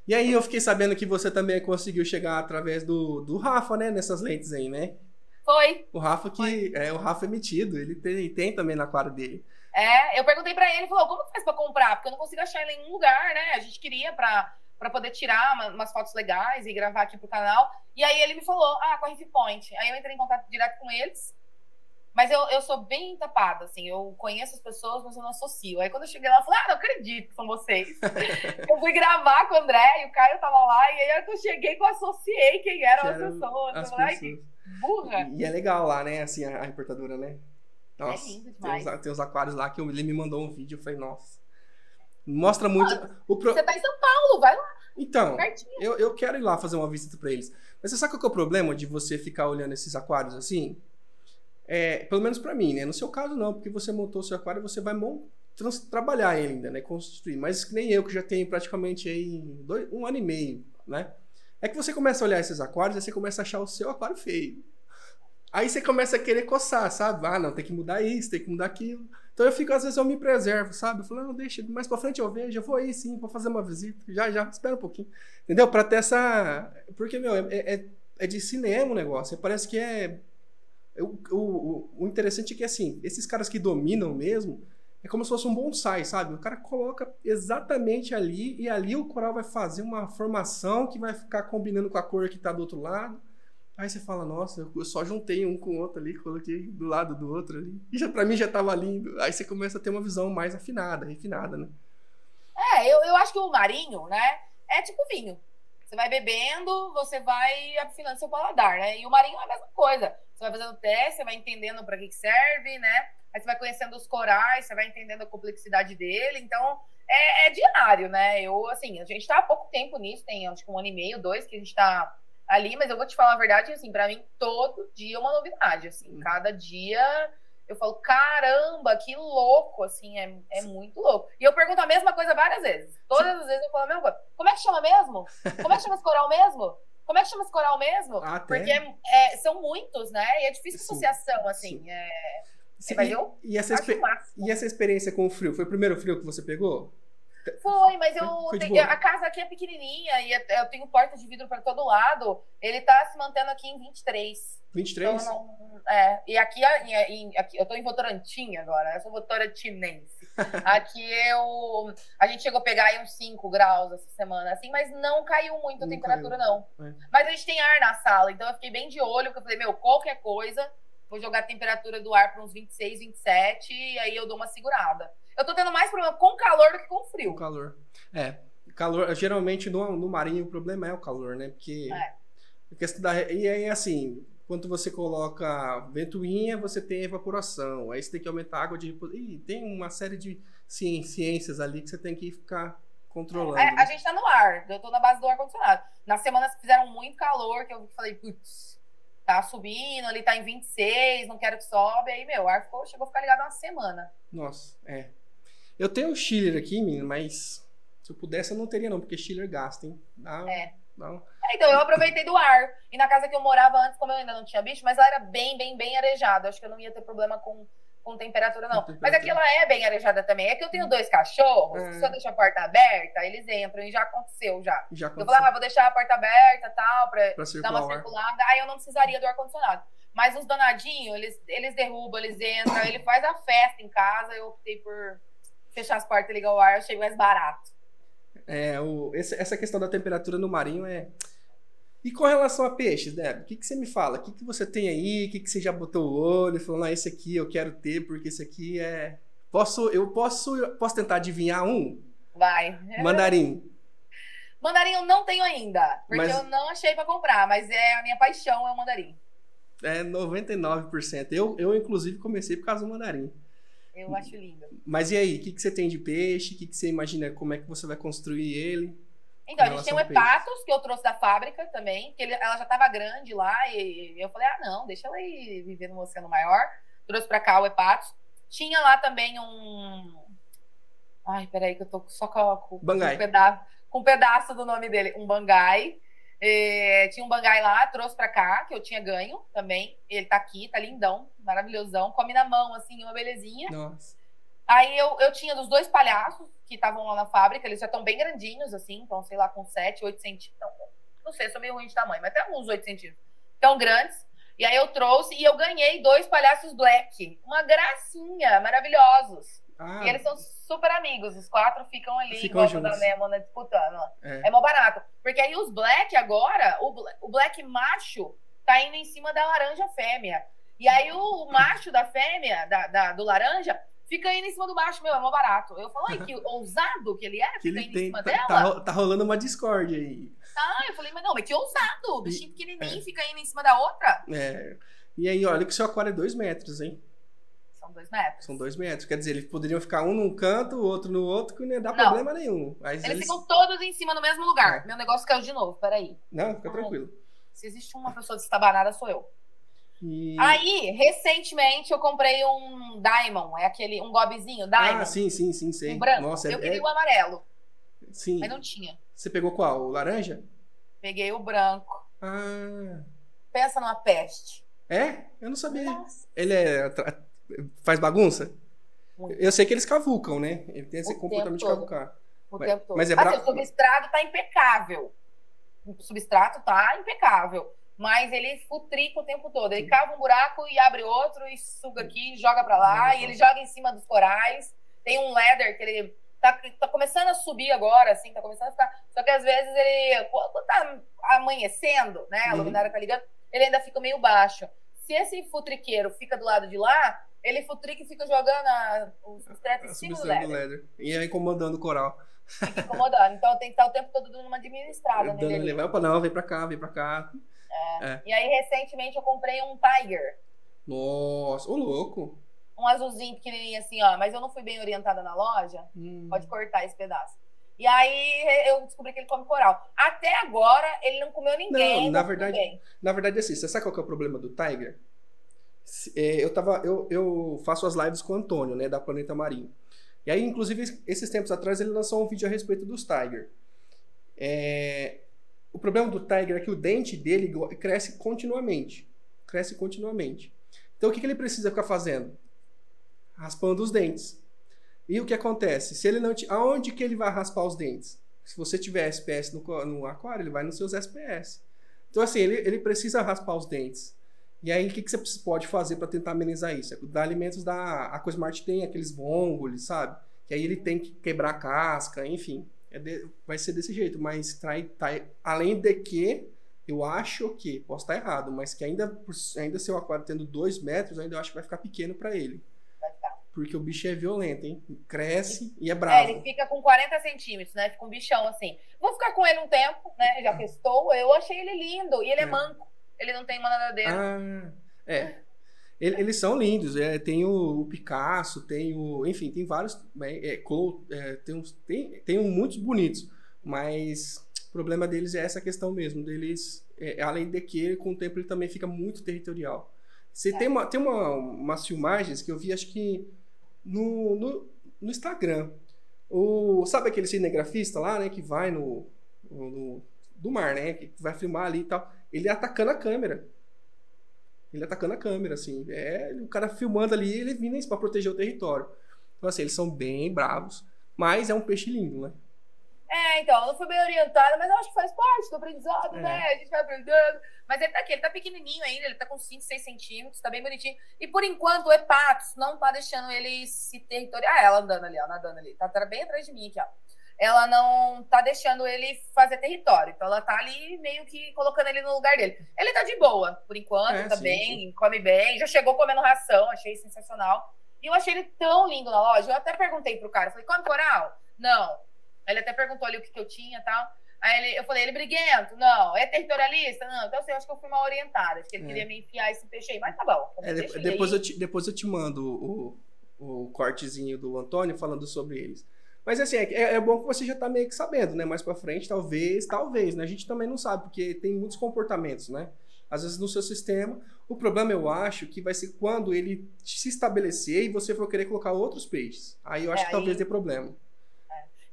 Speaker 1: E aí eu fiquei sabendo que você também conseguiu chegar através do, do Rafa, né? Nessas lentes aí, né?
Speaker 2: Foi.
Speaker 1: O Rafa que Foi. é o Rafa é metido, ele tem, tem também na aquário dele.
Speaker 2: É, eu perguntei para ele, falou, como faz para comprar? Porque eu não consigo achar ele em nenhum lugar, né? A gente queria para para poder tirar uma, umas fotos legais e gravar aqui pro canal. E aí ele me falou, ah, com a Point. Aí eu entrei em contato direto com eles. Mas eu, eu sou bem tapada, assim, eu conheço as pessoas, mas eu não associo. Aí quando eu cheguei lá, eu falei, ah, não acredito que são vocês. eu fui gravar com o André e o Caio tava lá, e aí eu cheguei que eu associei quem eram que as pessoas. As pessoas. que burra.
Speaker 1: E é legal lá, né, assim, a, a importadora, né? Nossa, é lindo demais. Tem uns, tem uns aquários lá que ele me mandou um vídeo, eu falei, nossa. Mostra muito.
Speaker 2: O pro... Você tá em São Paulo, vai lá.
Speaker 1: Então, eu, eu quero ir lá fazer uma visita para eles. Mas você sabe qual que é o problema de você ficar olhando esses aquários assim? É, pelo menos para mim, né? No seu caso não, porque você montou o seu aquário, você vai trabalhar ele ainda, né? Construir. Mas que nem eu, que já tenho praticamente aí dois, um ano e meio, né? É que você começa a olhar esses aquários e você começa a achar o seu aquário feio. Aí você começa a querer coçar, sabe? Ah, não, tem que mudar isso, tem que mudar aquilo. Então eu fico, às vezes eu me preservo, sabe? Eu falo, não, deixa, mais pra frente eu vejo, eu vou aí sim, vou fazer uma visita. Já, já, espera um pouquinho. Entendeu? Pra ter essa. Porque, meu, é, é, é de cinema o negócio. Parece que é o, o, o interessante é que, assim, esses caras que dominam mesmo, é como se fosse um bonsai, sabe? O cara coloca exatamente ali e ali o coral vai fazer uma formação que vai ficar combinando com a cor que tá do outro lado. Aí você fala, nossa, eu só juntei um com o outro ali, coloquei do lado do outro ali. E já, pra mim já tava lindo. Aí você começa a ter uma visão mais afinada, refinada, né?
Speaker 2: É, eu, eu acho que o marinho, né, é tipo vinho. Você vai bebendo, você vai afinando seu paladar, né? E o marinho é a mesma coisa. Você vai fazendo teste, você vai entendendo para que, que serve, né? Aí você vai conhecendo os corais, você vai entendendo a complexidade dele. Então, é, é diário, né? Eu, assim, a gente está há pouco tempo nisso, tem acho que um ano e meio, dois, que a gente está ali, mas eu vou te falar a verdade, assim, para mim, todo dia é uma novidade, assim. Hum. Cada dia eu falo, caramba, que louco, assim, é, é muito louco. E eu pergunto a mesma coisa várias vezes. Todas as vezes eu falo a mesma coisa. Como é que chama mesmo? Como é que chama esse coral mesmo? Como é que chama esse coral mesmo? Ah, Porque é, é, são muitos, né? E é difícil Sim. associação, assim. É...
Speaker 1: Sim, e, e, essa e essa experiência com o frio? Foi o primeiro frio que você pegou?
Speaker 2: Foi, mas eu foi, foi a casa aqui é pequenininha e eu tenho porta de vidro para todo lado. Ele tá se mantendo aqui em 23.
Speaker 1: 23?
Speaker 2: Então, não, é, e aqui, em, aqui, eu tô em Votorantim agora, eu sou votorantinense. aqui eu. A gente chegou a pegar aí uns 5 graus essa semana, assim, mas não caiu muito a não temperatura, caiu. não. É. Mas a gente tem ar na sala, então eu fiquei bem de olho, porque eu falei, meu, qualquer coisa, vou jogar a temperatura do ar para uns 26, 27, e aí eu dou uma segurada. Eu tô tendo mais problema com calor do que com frio.
Speaker 1: Com calor. É. Calor, geralmente no, no marinho o problema é o calor, né? Porque. É. A questão da, e aí, assim, quando você coloca ventoinha, você tem evaporação. Aí você tem que aumentar a água de reposição. Ih, tem uma série de ciências ali que você tem que ficar controlando. É,
Speaker 2: a né? gente tá no ar, eu tô na base do ar-condicionado. Nas semanas que fizeram muito calor, que eu falei, putz, tá subindo, ali tá em 26, não quero que sobe. Aí, meu, o ar ficou, chegou a ficar ligado uma semana.
Speaker 1: Nossa, é. Eu tenho o chiller aqui, menino, mas se eu pudesse eu não teria não, porque chiller gasta, hein?
Speaker 2: Dá, é. Dá é, então, eu aproveitei do ar. E na casa que eu morava antes, como eu ainda não tinha bicho, mas ela era bem, bem, bem arejada. Acho que eu não ia ter problema com com temperatura, não. temperatura. Mas aqui ela é bem arejada também. É que eu tenho dois cachorros, é. se eu deixar a porta aberta, eles entram, e já aconteceu já. já aconteceu. Eu falava, ah, vou deixar a porta aberta tal, pra, pra dar uma circulada. Aí eu não precisaria do ar-condicionado. Mas os danadinhos, eles, eles derrubam, eles entram, ele faz a festa em casa. Eu optei por fechar as portas e ligar o ar, eu achei mais barato.
Speaker 1: É, o, esse, essa questão da temperatura no marinho é e com relação a peixes, Deb, o que, que você me fala? O que, que você tem aí? O que, que você já botou o olho? Falou, ah, esse aqui eu quero ter, porque esse aqui é. Posso, eu posso, posso tentar adivinhar um?
Speaker 2: Vai.
Speaker 1: Mandarim.
Speaker 2: Mandarim eu não tenho ainda, porque mas... eu não achei para comprar, mas é a minha paixão é o mandarim.
Speaker 1: É 99%. Eu, eu inclusive, comecei por causa do mandarim.
Speaker 2: Eu acho lindo.
Speaker 1: Mas e aí, o que, que você tem de peixe? O que, que você imagina? Como é que você vai construir ele?
Speaker 2: Então, a gente tem o Hepatos, que eu trouxe da fábrica também, que ele, ela já estava grande lá, e eu falei, ah, não, deixa ela ir viver no oceano maior. Trouxe para cá o Hepatos. Tinha lá também um... Ai, peraí, que eu tô só com, com, com, um, pedaço, com um pedaço do nome dele. Um bangai. É, tinha um bangai lá, trouxe para cá, que eu tinha ganho também. Ele tá aqui, tá lindão, maravilhosão. Come na mão, assim, uma belezinha.
Speaker 1: Nossa.
Speaker 2: Aí eu, eu tinha dos dois palhaços que estavam lá na fábrica, eles já estão bem grandinhos, assim, então, sei lá, com 7, 8 centímetros. Então, não sei, sou meio ruim de tamanho, mas tem uns 8 centímetros. Tão grandes. E aí eu trouxe e eu ganhei dois palhaços black. Uma gracinha, maravilhosos. Ah, e eles são super amigos, os quatro ficam ali ficam igual da Nemona disputando. É. é mó barato. Porque aí os black agora, o, o black macho tá indo em cima da laranja fêmea. E aí o macho da fêmea, da, da do laranja, fica indo em cima do baixo, meu, é mó barato. Eu falei que ousado que ele era, que fica ele indo tem, em cima tá,
Speaker 1: dela. Tá, tá, rolando uma discórdia aí.
Speaker 2: Ah, eu falei, mas não, mas que ousado. O bichinho pequenininho é. fica indo em cima da outra.
Speaker 1: É. E aí, olha que o seu aquário é dois metros, hein?
Speaker 2: São dois metros.
Speaker 1: São dois metros. Quer dizer, eles poderiam ficar um num canto, o outro no outro, que não ia dar não. problema nenhum.
Speaker 2: Mas eles, eles, ficam todos em cima no mesmo lugar. É. Meu negócio caiu de novo, peraí.
Speaker 1: Não, fica tranquilo.
Speaker 2: Se existe uma pessoa destabanada, sou eu. E... Aí, recentemente, eu comprei um Diamond, é aquele, um gobzinho, Diamond. Ah,
Speaker 1: sim, sim, sim, sei.
Speaker 2: Um branco. Nossa, eu é... queria o amarelo.
Speaker 1: Sim.
Speaker 2: Mas não tinha.
Speaker 1: Você pegou qual? O laranja?
Speaker 2: Peguei o branco.
Speaker 1: Ah.
Speaker 2: Pensa numa peste.
Speaker 1: É? Eu não sabia. Nossa. Ele é. faz bagunça? Muito. Eu sei que eles cavucam, né? Ele tem esse o comportamento de cavucar.
Speaker 2: O mas, tempo todo. Mas é bra... assim, o substrato tá impecável. O substrato tá impecável. Mas ele futrica o tempo todo. Ele cava um buraco e abre outro, e suga aqui, joga para lá, e ele joga em cima dos corais. Tem um leather que ele tá, tá começando a subir agora, assim, tá começando a ficar. Só que às vezes ele, quando tá amanhecendo, né, a uhum. luminária tá ligando, ele ainda fica meio baixo. Se esse futriqueiro fica do lado de lá, ele futrica e fica jogando a, os tetos em cima do leather. do.
Speaker 1: E aí incomodando o coral.
Speaker 2: Fica incomodando. Então tem que estar o tempo todo dando uma administrada
Speaker 1: Dando, nele. Ele vai, não, vem pra cá, vem pra cá.
Speaker 2: É. É. E aí, recentemente, eu comprei um Tiger.
Speaker 1: Nossa, ô louco.
Speaker 2: Um azulzinho pequenininho assim, ó. Mas eu não fui bem orientada na loja. Hum. Pode cortar esse pedaço. E aí eu descobri que ele come coral. Até agora, ele não comeu ninguém.
Speaker 1: Não, na verdade, na verdade, assim, você sabe qual que é o problema do Tiger? É, eu, tava, eu, eu faço as lives com o Antônio, né, da Planeta Marinho. E aí, inclusive, esses tempos atrás, ele lançou um vídeo a respeito dos Tiger. É, o problema do Tiger é que o dente dele cresce continuamente. Cresce continuamente. Então o que, que ele precisa ficar fazendo? Raspando os dentes. E o que acontece? Se ele não te... aonde que ele vai raspar os dentes? Se você tiver SPS no, no aquário, ele vai nos seus SPS. Então assim, ele, ele precisa raspar os dentes. E aí o que, que você pode fazer para tentar amenizar isso? É dar alimentos da Aquasmart tem aqueles vongoles, sabe? Que aí ele tem que quebrar a casca, enfim é de, vai ser desse jeito, mas trai, trai, além de que eu acho que, posso estar errado, mas que ainda, ainda seu aquário tendo dois metros, ainda eu acho que vai ficar pequeno para ele. Porque o bicho é violento, hein? Cresce e é bravo. É,
Speaker 2: ele fica com 40 centímetros, né? Fica um bichão assim. Vou ficar com ele um tempo, né? Já testou. Eu achei ele lindo. E ele é, é manco. ele não tem uma nadadeira.
Speaker 1: Ah, é. Eles são lindos. É, tem o, Picasso, tem o. Enfim, tem vários. É, é, tem, uns, tem, tem muitos bonitos. Mas o problema deles é essa questão mesmo. Deles, é, além de que, com o tempo ele também fica muito territorial. Você é. tem, uma, tem uma, umas filmagens que eu vi, acho que no, no, no Instagram. O, sabe aquele cinegrafista lá, né? Que vai no, no, no do mar, né? Que vai filmar ali e tal. Ele atacando a câmera. Ele atacando a câmera, assim. É o cara filmando ali, ele vindo pra proteger o território. Então, assim, eles são bem bravos. Mas é um peixe lindo, né?
Speaker 2: É, então, eu não fui bem orientada, mas eu acho que faz parte do aprendizado, é. né? A gente vai aprendendo. Mas ele tá aqui, ele tá pequenininho ainda, ele tá com 5, 6 centímetros, tá bem bonitinho. E por enquanto o Hepatos não tá deixando ele se territoriar. Ah, ela andando ali, ó, nadando ali. Tá, tá bem atrás de mim aqui, ó. Ela não tá deixando ele fazer território. Então ela tá ali meio que colocando ele no lugar dele. Ele tá de boa, por enquanto, é, tá sim, bem, sim. come bem. Já chegou comendo ração, achei sensacional. E eu achei ele tão lindo na loja. Eu até perguntei pro cara, falei, come coral? Não. Ele até perguntou ali o que, que eu tinha e tal. Aí ele, eu falei, ele é briguento? Não. É territorialista? Não. Então, assim, eu acho que eu fui mal orientada. Acho que ele é. queria me enfiar esse peixe aí. Mas tá bom.
Speaker 1: É, depois, eu te, depois eu te mando o, o cortezinho do Antônio falando sobre eles. Mas assim, é, é bom que você já tá meio que sabendo, né? Mais pra frente, talvez, talvez, né? A gente também não sabe, porque tem muitos comportamentos, né? Às vezes no seu sistema. O problema, eu acho, que vai ser quando ele se estabelecer e você for querer colocar outros peixes. Aí eu acho é, que talvez dê problema.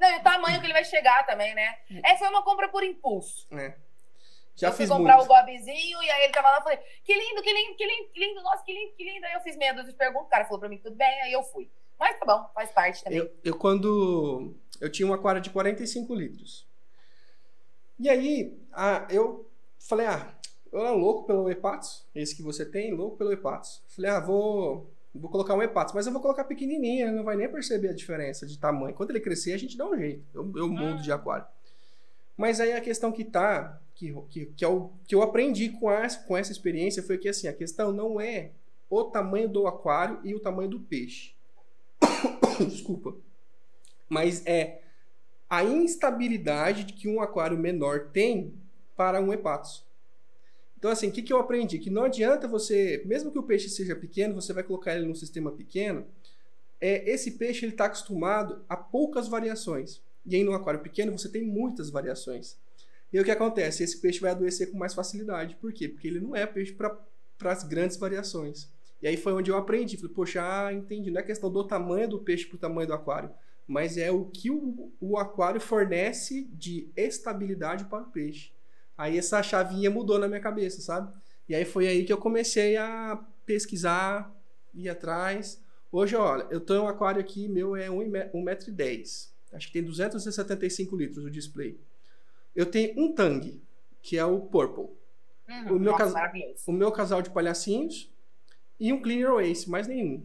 Speaker 2: Não, e o tamanho que ele vai chegar também, né? É, foi uma compra por impulso.
Speaker 1: É. Já
Speaker 2: eu
Speaker 1: fiz
Speaker 2: fui comprar
Speaker 1: muito.
Speaker 2: o Gobzinho e aí ele tava lá e falei, que lindo, que lindo, que lindo, que lindo, nossa, que lindo, que lindo. Aí eu fiz meia dúzia de perguntas, o cara falou pra mim tudo bem, aí eu fui. Mas tá bom, faz parte também.
Speaker 1: Eu, eu quando. Eu tinha um aquário de 45 litros. E aí, a, eu falei, ah, eu era louco pelo Hepatos, esse que você tem, louco pelo Hepatos. Falei, ah, vou Vou colocar um hepatos, mas eu vou colocar pequenininha, ele não vai nem perceber a diferença de tamanho. Quando ele crescer, a gente dá um jeito. Eu, eu mudo de aquário. Mas aí a questão que tá, que, que, que, eu, é que eu aprendi com, a, com essa experiência foi que assim, a questão não é o tamanho do aquário e o tamanho do peixe. Desculpa. Mas é a instabilidade que um aquário menor tem para um hepatos. Então, assim, o que, que eu aprendi? Que não adianta você, mesmo que o peixe seja pequeno, você vai colocar ele num sistema pequeno, é, esse peixe ele está acostumado a poucas variações. E aí, no aquário pequeno, você tem muitas variações. E o que acontece? Esse peixe vai adoecer com mais facilidade. Por quê? Porque ele não é peixe para as grandes variações. E aí foi onde eu aprendi. Falei, poxa, ah, entendi. Não é questão do tamanho do peixe para o tamanho do aquário, mas é o que o, o aquário fornece de estabilidade para o peixe. Aí essa chavinha mudou na minha cabeça, sabe? E aí foi aí que eu comecei a pesquisar, ir atrás. Hoje, olha, eu tenho um aquário aqui, meu é 1,10m. Acho que tem 275 litros o display. Eu tenho um Tang, que é o Purple. Uhum, o, meu nossa, o meu casal de palhacinhos e um Cleaner Ace, mais nenhum.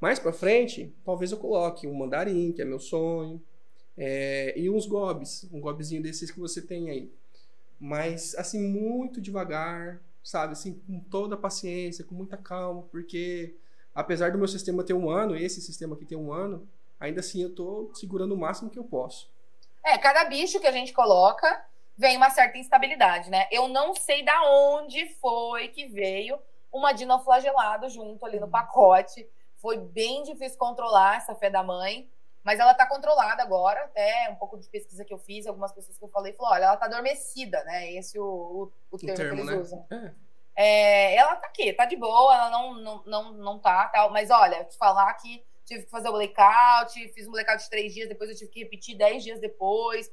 Speaker 1: Mais pra frente, talvez eu coloque um mandarim, que é meu sonho, é, e uns gobs, um gobzinho desses que você tem aí mas assim muito devagar, sabe, assim com toda a paciência, com muita calma, porque apesar do meu sistema ter um ano, esse sistema aqui tem um ano, ainda assim eu tô segurando o máximo que eu posso.
Speaker 2: É, cada bicho que a gente coloca vem uma certa instabilidade, né? Eu não sei da onde foi que veio uma dinoflagelado junto ali no pacote. Foi bem difícil controlar essa fé da mãe. Mas ela está controlada agora, até um pouco de pesquisa que eu fiz, algumas pessoas que eu falei, falou, olha, ela está adormecida, né? Esse é o, o, o, termo, termo, que eles né? usam. É. É, ela tá aqui, tá de boa, ela não, não, não, não tá, tal. Mas olha, te falar que tive que fazer o blackout, fiz um blackout de três dias, depois eu tive que repetir dez dias depois.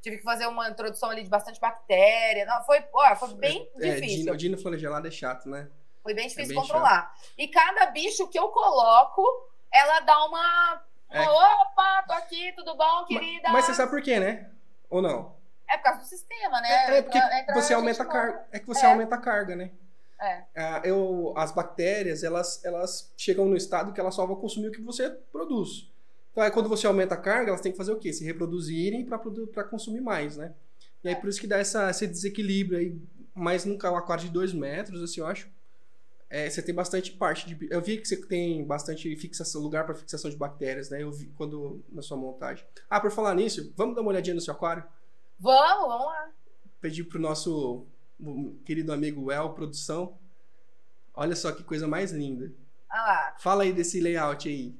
Speaker 2: Tive que fazer uma introdução ali de bastante bactéria. Não, foi, ó, foi bem é, difícil.
Speaker 1: O dino flagelado é chato, né?
Speaker 2: Foi bem é difícil é bem controlar. Chato. E cada bicho que eu coloco, ela dá uma é. Opa, tô aqui, tudo bom, querida?
Speaker 1: Mas, mas, você sabe por quê, né? Ou não?
Speaker 2: É por causa do sistema, né?
Speaker 1: É, é porque Entra, você aumenta a carga. É que você é. aumenta a carga, né? É. Ah, eu, as bactérias, elas, elas chegam no estado que elas só vão consumir o que você produz. Então, aí, quando você aumenta a carga, elas têm que fazer o quê? Se reproduzirem para consumir mais, né? E aí, por isso que dá essa, esse desequilíbrio aí. Mas nunca um aquário de 2 metros, assim, eu acho é, você tem bastante parte de. Eu vi que você tem bastante fixação, lugar para fixação de bactérias, né? Eu vi quando na sua montagem. Ah, por falar nisso, vamos dar uma olhadinha no seu aquário?
Speaker 2: Vamos, vamos lá.
Speaker 1: Pedir pro nosso querido amigo El Produção. Olha só que coisa mais linda.
Speaker 2: Ah lá.
Speaker 1: Fala aí desse layout aí.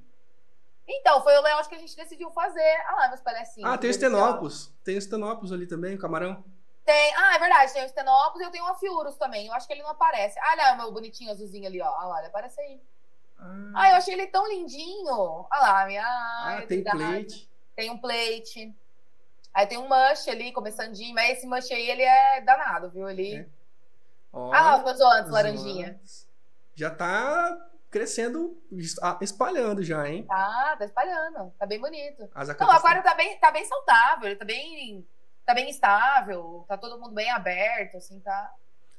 Speaker 2: Então, foi o layout que a gente decidiu fazer. Ah lá, meus palhacinhos.
Speaker 1: Ah, tem o Stenopus. Tem o Stenopus ali também, o camarão.
Speaker 2: Tem, ah, é verdade, tem o Stenopus e eu tenho o Afiurus também. Eu acho que ele não aparece. Ah, olha o meu bonitinho azulzinho ali, ó. Ah lá, ele aparece aí. Ah, ah eu achei ele tão lindinho. Olha lá, minha.
Speaker 1: Ah, tem plate.
Speaker 2: Tem um plate. Aí tem um mush ali, começandinho, mas esse mush aí, ele é danado, viu? Ele... É. ah, os meus antes, laranjinha.
Speaker 1: Já tá crescendo, espalhando já, hein?
Speaker 2: Tá, tá espalhando. Tá bem bonito. Não, o aquário tá bem, tá bem saudável, ele tá bem, tá bem estável, tá todo mundo bem aberto, assim, tá...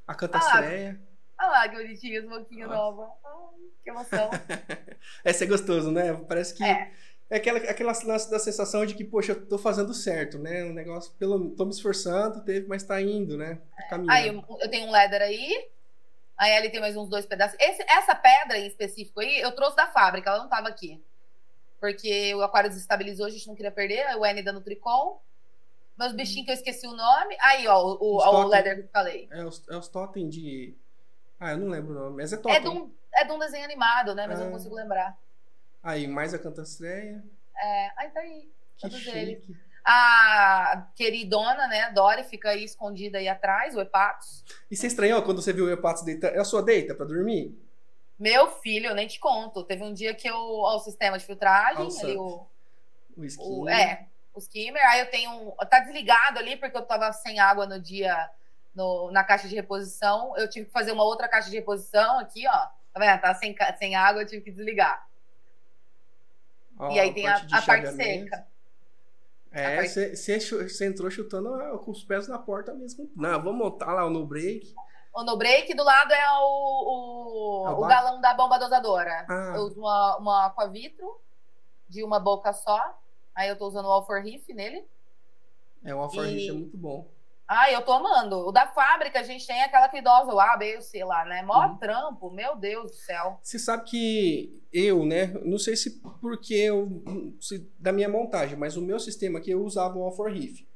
Speaker 1: A cantastreia.
Speaker 2: Ah, lá, que bonitinho, as boquinhas novas. que emoção.
Speaker 1: Esse é gostoso, né? Parece que... É é aquela, aquela lance da sensação de que, poxa, eu tô fazendo certo, né? Um negócio, pelo, tô me esforçando, teve, mas tá indo, né? Tá
Speaker 2: caminhando. Aí eu, eu, tenho um leather aí, aí ali tem mais uns dois pedaços. Esse, essa pedra em específico aí, eu trouxe da fábrica, ela não tava aqui. Porque o aquário desestabilizou, a gente não queria perder, o N da Nutricom. Meus uhum. bichinhos que eu esqueci o nome. Aí, ó, o, o, o leather que eu falei.
Speaker 1: É os, é os totem de. Ah, eu não lembro o nome, mas é totem.
Speaker 2: É de um, é de um desenho animado, né? Mas eu não ah. consigo lembrar.
Speaker 1: Aí, mais a Cantastreia.
Speaker 2: É, aí tá aí. Que todos chique. eles. A queridona, né, a Dori, fica aí escondida aí atrás, o Hepatos.
Speaker 1: E você estranhou quando você viu o Hepatos deitar? É a sua deita para dormir?
Speaker 2: Meu filho, eu nem te conto. Teve um dia que eu. Ó, o sistema de filtragem,
Speaker 1: Nossa.
Speaker 2: ali o.
Speaker 1: O. O,
Speaker 2: é, o skimmer. Aí eu tenho um. Tá desligado ali porque eu tava sem água no dia. No, na caixa de reposição. Eu tive que fazer uma outra caixa de reposição aqui, ó. Tá vendo? Tá sem, sem água, eu tive que desligar e aí tem a, a parte seca.
Speaker 1: É, você entrou chutando ah, com os pés na porta mesmo. Não, vamos montar lá o no break.
Speaker 2: O no break do lado é o, o, o galão da bomba dosadora. Ah. Eu uso uma, uma aquavitro de uma boca só. Aí eu tô usando o Alfor Riff nele.
Speaker 1: É, o Alfor e... Riff é muito bom.
Speaker 2: Ah, eu tô amando. O da fábrica, a gente tem aquela idosa, o A, B, C lá, né? Mó uhum. trampo, meu Deus do céu.
Speaker 1: Você sabe que eu, né? Não sei se porque eu. Se, da minha montagem, mas o meu sistema aqui eu usava o All Riff.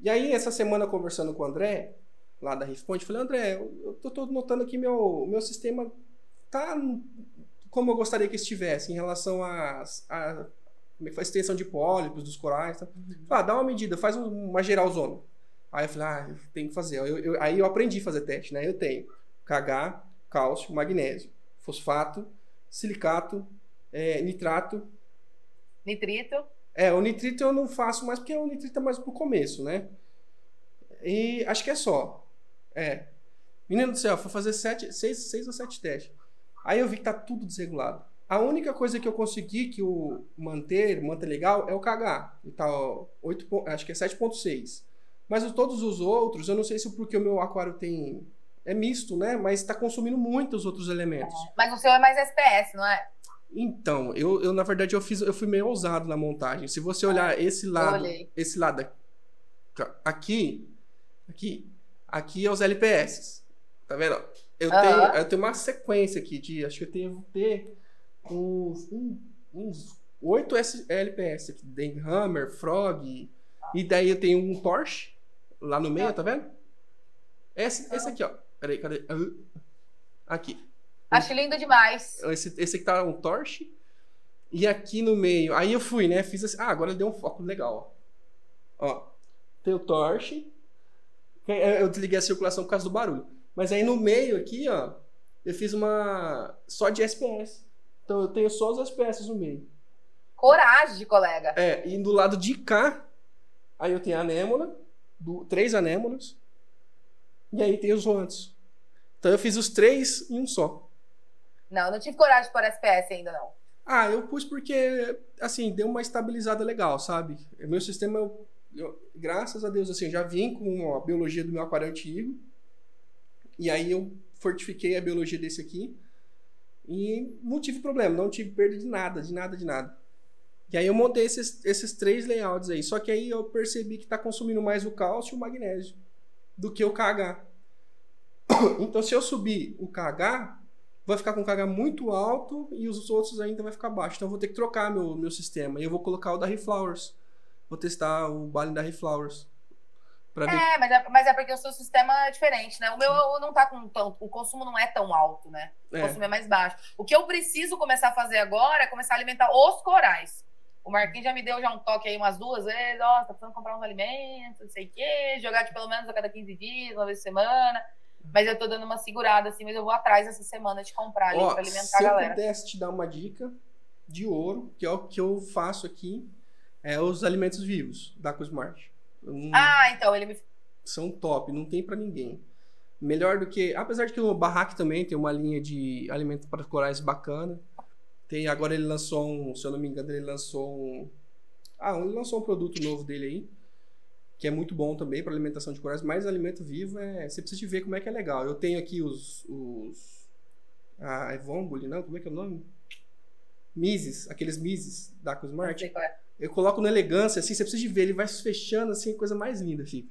Speaker 1: E aí, essa semana, conversando com o André, lá da Riff Point, falei, André, eu tô, tô notando que meu, meu sistema tá como eu gostaria que estivesse em relação a, a, a extensão de pólipos dos corais. Tá? Uhum. Ah, dá uma medida, faz uma geralzona. Aí eu falei, ah, tem que fazer. Eu, eu, aí eu aprendi a fazer teste, né? Eu tenho KH, cálcio, magnésio, fosfato, silicato, é, nitrato.
Speaker 2: Nitrito?
Speaker 1: É, o nitrito eu não faço mais porque o nitrito é mais pro começo, né? E acho que é só. É. Menino do céu, foi fazer sete, seis, seis ou sete testes. Aí eu vi que tá tudo desregulado. A única coisa que eu consegui que o manter, manter legal, é o KH. Então, 8, acho que é 7.6. Mas todos os outros, eu não sei se porque o meu aquário tem. É misto, né? Mas está consumindo muito os outros elementos. É.
Speaker 2: Mas o seu é mais SPS, não é?
Speaker 1: Então, eu, eu na verdade eu fiz, eu fui meio ousado na montagem. Se você olhar é. esse lado, esse lado aqui, aqui, aqui é os LPS. Tá vendo? Eu, uhum. tenho, eu tenho uma sequência aqui de, acho que eu tenho ter uns, uns 8 LPS aqui. Denhammer, Frog, e daí eu tenho um Porsche lá no meio, tá vendo? Esse, esse aqui, ó. Peraí, cadê? Aqui.
Speaker 2: Acho lindo demais.
Speaker 1: Esse, esse aqui tá um Torch. E aqui no meio. Aí eu fui, né? Fiz assim. Ah, agora ele deu um foco legal, ó. Ó. Tem o Torch. Eu desliguei a circulação por causa do barulho. Mas aí no meio aqui, ó. Eu fiz uma. Só de SPS. Então eu tenho só os SPS no meio.
Speaker 2: Coragem, colega.
Speaker 1: É, e do lado de cá, aí eu tenho a anêmona do, três anêmonas. E aí tem os roantes. Então eu fiz os três em um só.
Speaker 2: Não, eu não tive coragem de pôr SPS ainda, não.
Speaker 1: Ah, eu pus porque, assim, deu uma estabilizada legal, sabe? Meu sistema, eu, eu, graças a Deus, assim, já vim com a biologia do meu aquário antigo. E aí eu fortifiquei a biologia desse aqui. E não tive problema, não tive perda de nada, de nada, de nada. E aí eu montei esses, esses três layouts aí. Só que aí eu percebi que está consumindo mais o cálcio e o magnésio do que o KH. Então se eu subir o KH, vai ficar com KH muito alto e os outros ainda vai ficar baixo. Então eu vou ter que trocar meu, meu sistema. E eu vou colocar o da Reflowers. Vou testar o baile da Reflowers.
Speaker 2: É, mas é, mas é porque o seu sistema é diferente, né? O meu não tá com tanto. O consumo não é tão alto, né? O é. consumo é mais baixo. O que eu preciso começar a fazer agora é começar a alimentar os corais. O Marquinhos já me deu já um toque aí umas duas vezes, ó, oh, tá precisando comprar uns alimentos, não sei o quê, jogar de pelo menos a cada 15 dias, uma vez por semana. Mas eu tô dando uma segurada, assim, mas eu vou atrás essa semana de comprar ali ó, pra alimentar a galera.
Speaker 1: Se eu pudesse te dar uma dica de ouro, que é o que eu faço aqui, é os alimentos vivos da Cosmart.
Speaker 2: Ah, então ele me.
Speaker 1: São top, não tem para ninguém. Melhor do que. Apesar de que o Barraque também tem uma linha de alimentos para corais bacana. Tem, agora ele lançou um, se eu não me engano, ele lançou um. Ah, ele lançou um produto novo dele aí. Que é muito bom também para alimentação de corais, mas alimento vivo é. Você precisa ver como é que é legal. Eu tenho aqui os. os a Evomboli, não? Como é que é o nome? Mises, aqueles Mises da Cosmart. É. Eu coloco na elegância, assim, você precisa de ver, ele vai se fechando, assim, coisa mais linda fica.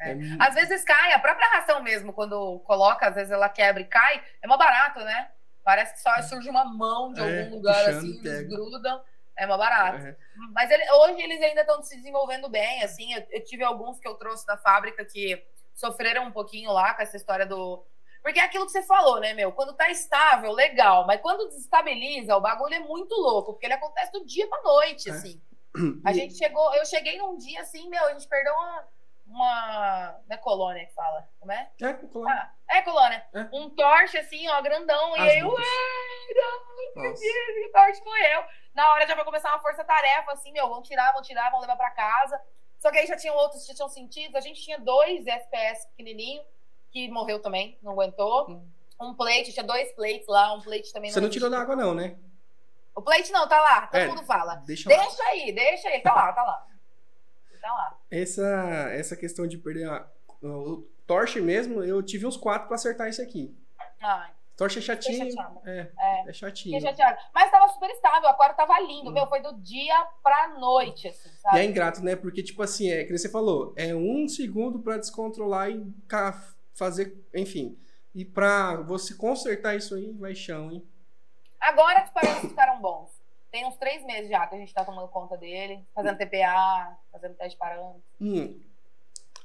Speaker 2: É. É... Às vezes cai, a própria ração mesmo, quando coloca, às vezes ela quebra e cai, é mó barato, né? Parece que só surge uma mão de é, algum lugar assim, eles grudam. É mais barato. É. Mas ele, hoje eles ainda estão se desenvolvendo bem, assim. Eu, eu, tive alguns que eu trouxe da fábrica que sofreram um pouquinho lá com essa história do, porque é aquilo que você falou, né, meu? Quando tá estável, legal. Mas quando desestabiliza, o bagulho é muito louco, porque ele acontece do dia pra noite, é. assim. A gente chegou, eu cheguei num dia assim, meu, a gente perdeu uma. uma não é colônia que fala? Como é?
Speaker 1: É, colônia.
Speaker 2: Ah, é colônia. É. Um torche assim, ó, grandão. As e aí, eu, ai, que torche morreu. Na hora já vai começar uma força-tarefa, assim, meu, vão tirar, vão tirar, vão levar pra casa. Só que aí já tinham outros que tinham sentido. A gente tinha dois SPS pequenininho que morreu também, não aguentou. Hum. Um plate, tinha dois plates lá, um plate também
Speaker 1: Você não, não tirou da água, não, né?
Speaker 2: O plate não, tá lá, todo é, mundo fala. Deixa, deixa aí, deixa aí, tá lá, tá lá. Tá lá.
Speaker 1: Essa, essa questão de perder a, o torche mesmo, eu tive uns quatro pra acertar esse aqui. Ai. Torche é chatinho. É, é, é chatinho.
Speaker 2: Mas tava super estável, o aquário tava lindo, hum. meu. Foi do dia pra noite, assim, sabe?
Speaker 1: E é ingrato, né? Porque, tipo assim, é que você falou, é um segundo pra descontrolar e fazer, enfim. E pra você consertar isso aí, vai chão, hein?
Speaker 2: Agora os parâmetros ficaram bons. Tem uns três meses já que a gente tá tomando conta dele, fazendo TPA, fazendo teste de parâmetros.
Speaker 1: Hum.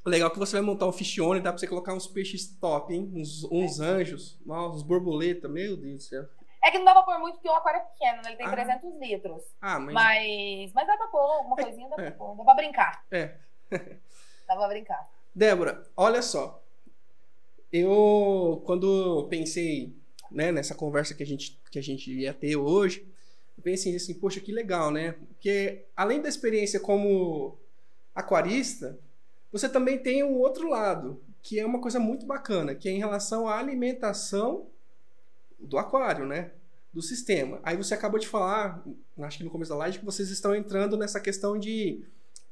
Speaker 1: Legal que você vai montar um fichione, dá pra você colocar uns peixes top, hein? Uns, uns é. anjos, uns borboletas, meu Deus do céu.
Speaker 2: É que não dá pra pôr muito porque o aquário é pequeno, né? Ele tem ah. 300 litros. Ah, mas... mas... Mas dá pra pôr alguma é, coisinha, dá é. pra pôr. Dá pra brincar.
Speaker 1: É.
Speaker 2: dá pra brincar.
Speaker 1: Débora, olha só. Eu, quando pensei né, nessa conversa que a, gente, que a gente ia ter hoje, eu pensei assim, poxa, que legal, né? Porque além da experiência como aquarista, você também tem o um outro lado, que é uma coisa muito bacana, que é em relação à alimentação do aquário, né? Do sistema. Aí você acabou de falar, acho que no começo da live, que vocês estão entrando nessa questão de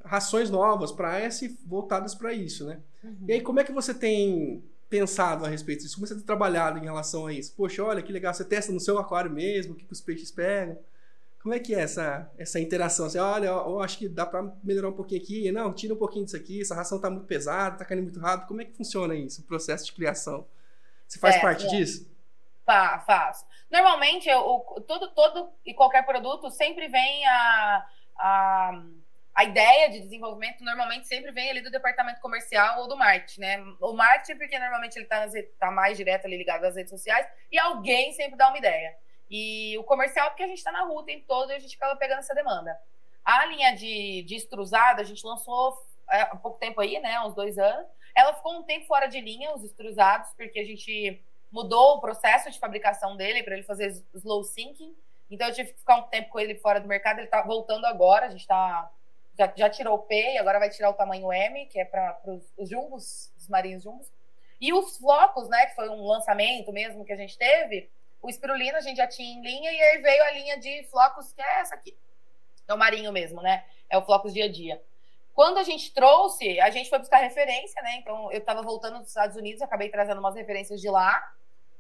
Speaker 1: rações novas para S voltadas para isso, né? Uhum. E aí como é que você tem pensado a respeito disso? Como você tem trabalhado em relação a isso? Poxa, olha que legal, você testa no seu aquário mesmo, o que, que os peixes pegam? Como é que é essa, essa interação? Você, olha, eu acho que dá para melhorar um pouquinho aqui. Não, tira um pouquinho disso aqui, essa ração está muito pesada, está caindo muito rápido. Como é que funciona isso, o processo de criação? Você faz é, parte é. disso?
Speaker 2: Tá, faço. Normalmente, eu, todo, todo e qualquer produto sempre vem a, a a ideia de desenvolvimento normalmente sempre vem ali do departamento comercial ou do marketing, né? O marketing, porque normalmente ele está tá mais direto ali ligado às redes sociais, e alguém sempre dá uma ideia. E o comercial, porque a gente está na rua o tempo todo e a gente acaba pegando essa demanda. A linha de, de extrusado, a gente lançou é, há pouco tempo aí, né? Uns dois anos. Ela ficou um tempo fora de linha, os extrusados, porque a gente mudou o processo de fabricação dele para ele fazer slow sinking. Então eu tive que ficar um tempo com ele fora do mercado. Ele está voltando agora, a gente está já, já tirou o P e agora vai tirar o tamanho M, que é para os jumbos, os marinhos jumbos. E os flocos, né, que foi um lançamento mesmo que a gente teve, o espirulina a gente já tinha em linha e aí veio a linha de flocos, que é essa aqui. É o marinho mesmo, né? É o flocos dia a dia. Quando a gente trouxe, a gente foi buscar referência, né? Então, eu estava voltando dos Estados Unidos, acabei trazendo umas referências de lá,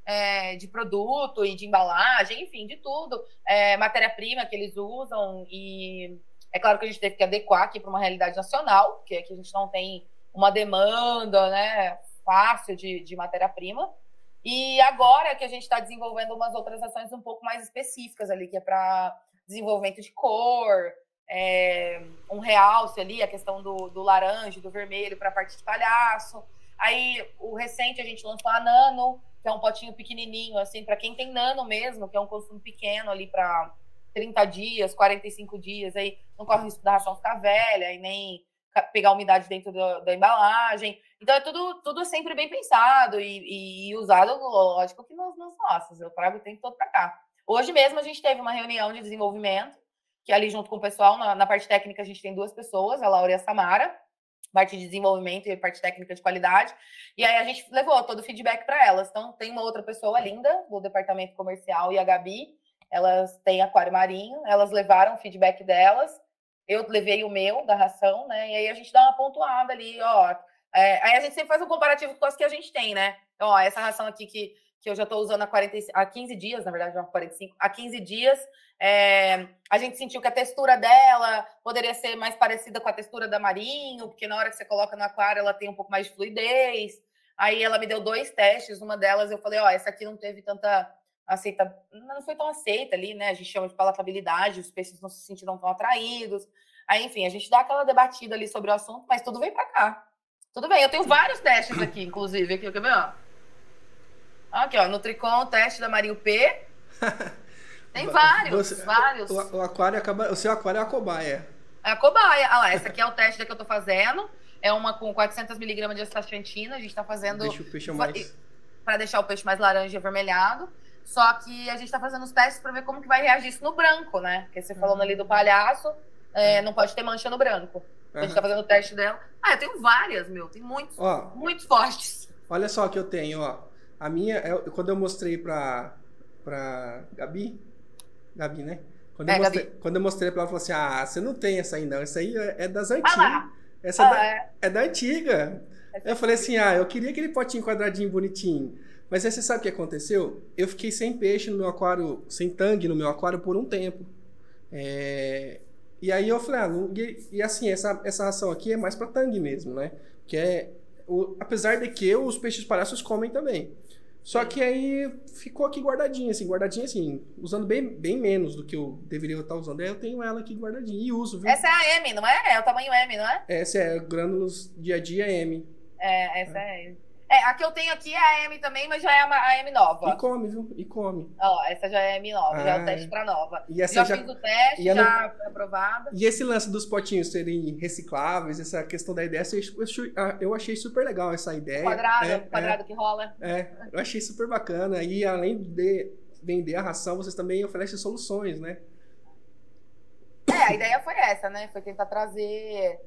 Speaker 2: é, de produto e de embalagem, enfim, de tudo. É, Matéria-prima que eles usam e é claro que a gente teve que adequar aqui para uma realidade nacional, porque aqui a gente não tem uma demanda né, fácil de, de matéria-prima. E agora que a gente está desenvolvendo umas outras ações um pouco mais específicas ali, que é para desenvolvimento de cor, é, um realce ali, a questão do, do laranja, do vermelho para a parte de palhaço. Aí, o recente, a gente lançou a Nano, que é um potinho pequenininho, assim, para quem tem Nano mesmo, que é um consumo pequeno ali para 30 dias, 45 dias, aí não corre o risco da ração ficar velha e nem pegar umidade dentro do, da embalagem. Então é tudo, tudo sempre bem pensado e, e usado, lógico, que nas, nas nossas. Eu trago o tempo todo para cá. Hoje mesmo a gente teve uma reunião de desenvolvimento, que ali junto com o pessoal, na, na parte técnica a gente tem duas pessoas, a Laura e a Samara, parte de desenvolvimento e parte técnica de qualidade. E aí a gente levou todo o feedback para elas. Então tem uma outra pessoa linda do departamento comercial e a Gabi, elas têm aquário marinho, elas levaram o feedback delas eu levei o meu da ração, né? E aí a gente dá uma pontuada ali, ó. É, aí a gente sempre faz um comparativo com as que a gente tem, né? Ó, essa ração aqui que, que eu já estou usando há, 40, há 15 dias, na verdade, não 45, há 15 dias, é, a gente sentiu que a textura dela poderia ser mais parecida com a textura da Marinho, porque na hora que você coloca no aquário ela tem um pouco mais de fluidez. Aí ela me deu dois testes, uma delas eu falei, ó, essa aqui não teve tanta aceita, não foi tão aceita ali, né? A gente chama de palatabilidade, os peixes não se sentiram tão atraídos. Aí, enfim, a gente dá aquela debatida ali sobre o assunto, mas tudo vem para cá. Tudo bem, eu tenho vários testes aqui, inclusive, aqui, quer ver, ó? Aqui, ó, Nutricon, teste da Marinho P. Tem vários, Você, vários.
Speaker 1: O, o, aquário acaba, o seu aquário é a cobaia.
Speaker 2: É a cobaia. Ah lá, essa aqui é o teste que eu tô fazendo. É uma com 400 miligramas de astaxantina. A gente tá fazendo...
Speaker 1: Deixa o peixe mais...
Speaker 2: Para deixar o peixe mais laranja e avermelhado. Só que a gente está fazendo os testes para ver como que vai reagir isso no branco, né? Porque você falando ali do palhaço, é, não pode ter mancha no branco. A gente está fazendo o teste dela. Ah, eu tenho várias, meu. Tem muitos, ó, muito fortes.
Speaker 1: Olha só que eu tenho, ó. A minha, é, quando eu mostrei pra, pra Gabi, Gabi, né? Quando, é, eu mostrei, Gabi. quando eu mostrei pra ela, ela falou assim: Ah, você não tem essa aí, não. Essa aí é, é das antigas. Ah, essa ah, é, da, é. é da antiga. Eu falei assim: Ah, eu queria aquele potinho quadradinho bonitinho. Mas aí você sabe o que aconteceu? Eu fiquei sem peixe no meu aquário, sem tangue no meu aquário por um tempo. É... E aí eu falei, ah, e, e, assim, essa, essa ração aqui é mais para tangue mesmo, né? Que é. O... Apesar de que os peixes palhaços comem também. Só que aí ficou aqui guardadinha, assim, guardadinha assim, usando bem, bem menos do que eu deveria estar usando. Aí eu tenho ela aqui guardadinha e uso, viu?
Speaker 2: Essa é a M, não é? É o tamanho M, não é?
Speaker 1: Essa é grânulos dia a dia M.
Speaker 2: É, essa é, é é, a que eu tenho aqui é a M também, mas já é a M nova.
Speaker 1: E come, viu? E come.
Speaker 2: Ó, essa já é a M nova, ah, já é o teste pra nova. E essa já, já fiz o teste, já foi aprovada.
Speaker 1: E esse lance dos potinhos serem recicláveis, essa questão da ideia, eu achei super legal essa ideia.
Speaker 2: Quadrado, é, quadrado é, que rola.
Speaker 1: É, eu achei super bacana. E além de vender a ração, vocês também oferecem soluções, né?
Speaker 2: É, a ideia foi essa, né? Foi tentar trazer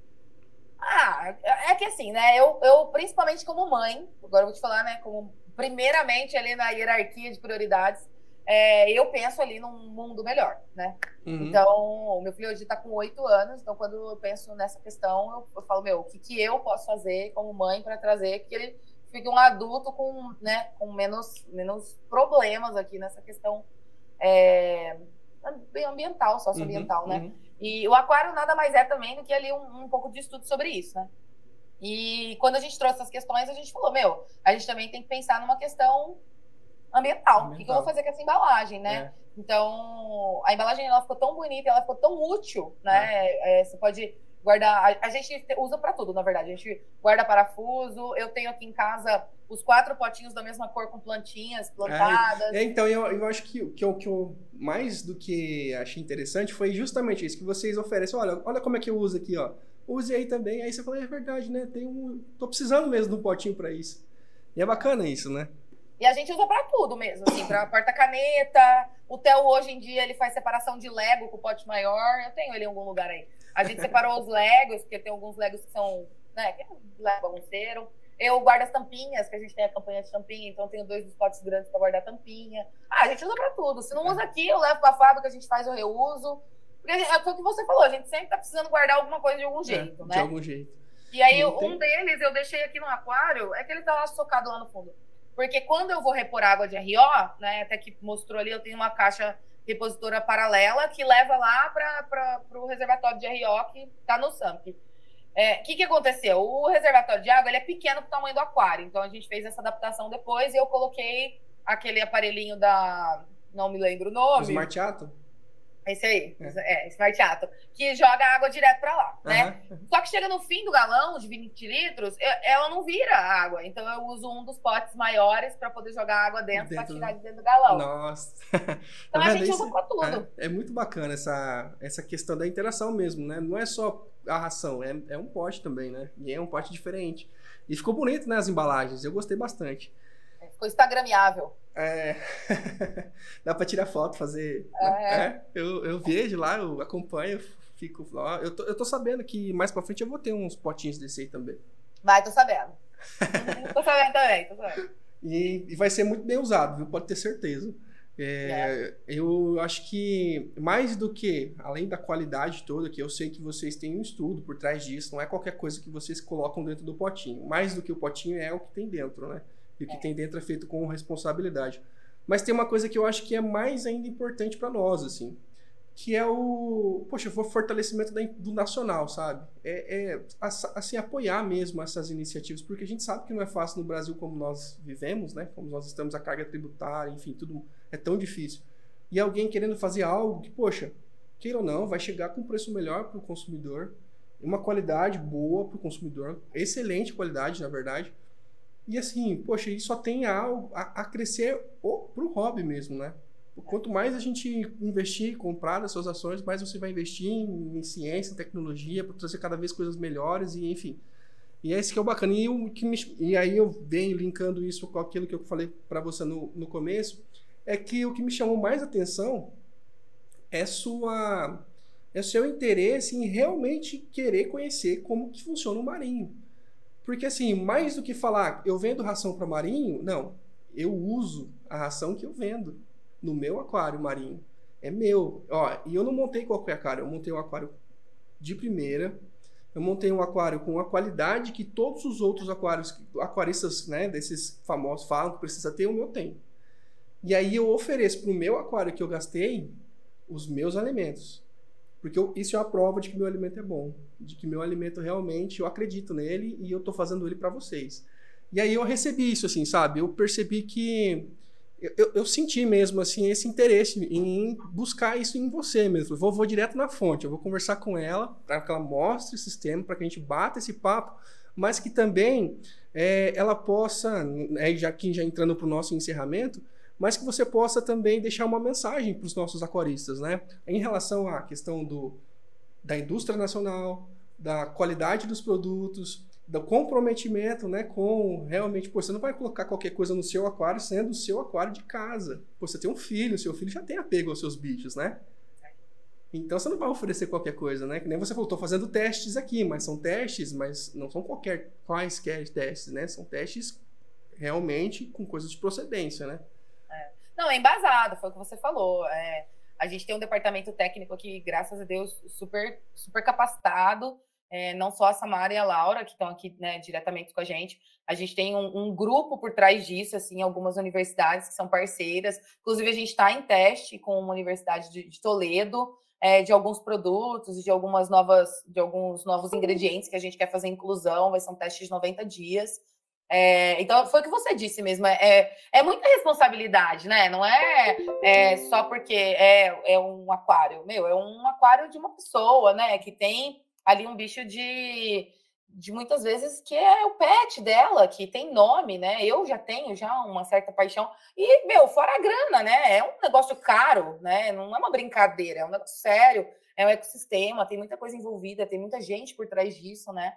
Speaker 2: ah, é que assim, né? Eu, eu, principalmente como mãe, agora eu vou te falar, né? Como primeiramente ali na hierarquia de prioridades, é, eu penso ali num mundo melhor, né? Uhum. Então, o meu filho hoje está com oito anos, então quando eu penso nessa questão, eu, eu falo, meu, o que, que eu posso fazer como mãe para trazer que ele fique um adulto com, né, com menos, menos problemas aqui nessa questão é, ambiental, socioambiental, uhum, né? Uhum. E o aquário nada mais é também do que ali um, um pouco de estudo sobre isso, né? E quando a gente trouxe essas questões, a gente falou, meu, a gente também tem que pensar numa questão ambiental. ambiental. O que eu vou fazer com essa embalagem, né? É. Então, a embalagem ela ficou tão bonita, ela ficou tão útil, né? É. É, você pode guardar. A, a gente usa para tudo, na verdade. A gente guarda parafuso. Eu tenho aqui em casa os quatro potinhos da mesma cor com plantinhas plantadas.
Speaker 1: É, então, eu, eu acho que, que, eu, que eu mais do que achei interessante foi justamente isso, que vocês oferecem. Olha, olha como é que eu uso aqui, ó. Use aí também. Aí você fala, é verdade, né? Tem um. tô precisando mesmo de um potinho para isso. E é bacana isso, né?
Speaker 2: E a gente usa para tudo mesmo, assim, para porta-caneta. O Theo hoje em dia ele faz separação de Lego com o pote maior. Eu tenho ele em algum lugar aí. A gente separou os Legos, porque tem alguns Legos que são, né, que é Lego bagunceiro. Eu guardo as tampinhas, que a gente tem a campanha de tampinha, então tenho dois dos potes grandes para guardar tampinha. Ah, a gente usa para tudo. Se não usa aqui, eu levo para a fábrica, a gente faz o reuso. Porque é o que você falou, a gente sempre tá precisando guardar alguma coisa de algum é, jeito, é, né?
Speaker 1: De algum jeito.
Speaker 2: E aí, um deles eu deixei aqui no aquário, é que ele tá lá socado lá no fundo. Porque quando eu vou repor água de RO, né, até que mostrou ali, eu tenho uma caixa repositora paralela que leva lá para o reservatório de RO que está no SAMP. O é, que, que aconteceu? O reservatório de água ele é pequeno para o tamanho do aquário, então a gente fez essa adaptação depois e eu coloquei aquele aparelhinho da. Não me lembro o nome. O
Speaker 1: Smart Atom?
Speaker 2: Esse aí, é, é Smart Atom, que joga água direto para lá, né? Uhum. Só que chega no fim do galão de 20 litros, eu, ela não vira água. Então eu uso um dos potes maiores para poder jogar água dentro, dentro... para tirar de dentro do galão.
Speaker 1: Nossa.
Speaker 2: Então tá a gente usa para tudo.
Speaker 1: É, é, muito bacana essa, essa questão da interação mesmo, né? Não é só a ração, é, é um pote também, né? E é um pote diferente. E ficou bonito, né, as embalagens. Eu gostei bastante.
Speaker 2: É, ficou instagramiável.
Speaker 1: É. Dá para tirar foto, fazer. É. é. Eu, eu vejo lá, eu acompanho, fico. Eu tô, eu tô sabendo que mais para frente eu vou ter uns potinhos desse aí também.
Speaker 2: Vai, tô sabendo. tô sabendo também, tô sabendo.
Speaker 1: E, e, vai ser muito bem usado, viu? Pode ter certeza. É, é. Eu acho que mais do que, além da qualidade toda, que eu sei que vocês têm um estudo por trás disso, não é qualquer coisa que vocês colocam dentro do potinho. Mais do que o potinho é o que tem dentro, né? E o que é. tem dentro é feito com responsabilidade. Mas tem uma coisa que eu acho que é mais ainda importante para nós, assim, que é o, poxa, o fortalecimento do nacional, sabe? É, é, assim, apoiar mesmo essas iniciativas, porque a gente sabe que não é fácil no Brasil como nós vivemos, né? Como nós estamos, a carga tributária, enfim, tudo é tão difícil. E alguém querendo fazer algo que, poxa, queira ou não, vai chegar com um preço melhor para o consumidor, uma qualidade boa para o consumidor, excelente qualidade, na verdade, e assim, poxa, isso só tem a, a, a crescer o hobby mesmo, né? Quanto mais a gente investir, comprar as suas ações, mais você vai investir em, em ciência, em tecnologia, para trazer cada vez coisas melhores e enfim. E é esse que é o bacana. E, o que me, e aí eu venho linkando isso com aquilo que eu falei para você no, no começo, é que o que me chamou mais atenção é sua é seu interesse em realmente querer conhecer como que funciona o marinho. Porque assim, mais do que falar, eu vendo ração para marinho, não. Eu uso a ração que eu vendo no meu aquário marinho. É meu. Ó, e eu não montei qualquer aquário, eu montei um aquário de primeira. Eu montei um aquário com a qualidade que todos os outros aquários, aquaristas, né, desses famosos falam que precisa ter, o meu tem. E aí eu ofereço para o meu aquário que eu gastei os meus alimentos. Porque eu, isso é uma prova de que meu alimento é bom, de que meu alimento realmente eu acredito nele e eu estou fazendo ele para vocês. E aí eu recebi isso, assim, sabe? Eu percebi que eu, eu, eu, senti mesmo assim esse interesse em buscar isso em você mesmo. Eu vou, vou direto na fonte, eu vou conversar com ela para que ela mostre o sistema, para que a gente bata esse papo, mas que também é, ela possa, é, já já entrando para o nosso encerramento, mas que você possa também deixar uma mensagem para os nossos aquaristas, né? Em relação à questão do, da indústria nacional, da qualidade dos produtos, do comprometimento, né, com realmente, pô, você não vai colocar qualquer coisa no seu aquário sendo o seu aquário de casa. Pô, você tem um filho, seu filho já tem apego aos seus bichos, né? Então você não vai oferecer qualquer coisa, né? Que nem você falou, estou fazendo testes aqui, mas são testes, mas não são qualquer quaisquer testes, né? São testes realmente com coisas de procedência, né?
Speaker 2: Não, é embasado, foi o que você falou. É, a gente tem um departamento técnico aqui, graças a Deus, super, super capacitado. É, não só a Samara e a Laura, que estão aqui né, diretamente com a gente. A gente tem um, um, grupo por trás disso, assim, algumas universidades que são parceiras. Inclusive, a gente está em teste com uma universidade de, de Toledo, é, de alguns produtos, de algumas novas, de alguns novos ingredientes que a gente quer fazer inclusão. Vai ser um teste de 90 dias. É, então, foi o que você disse mesmo, é, é, é muita responsabilidade, né? Não é, é, só porque é, é um aquário, meu, é um aquário de uma pessoa, né? Que tem ali um bicho de, de muitas vezes que é o pet dela, que tem nome, né? Eu já tenho já uma certa paixão. E, meu, fora a grana, né? É um negócio caro, né? Não é uma brincadeira, é um negócio sério, é um ecossistema, tem muita coisa envolvida, tem muita gente por trás disso, né?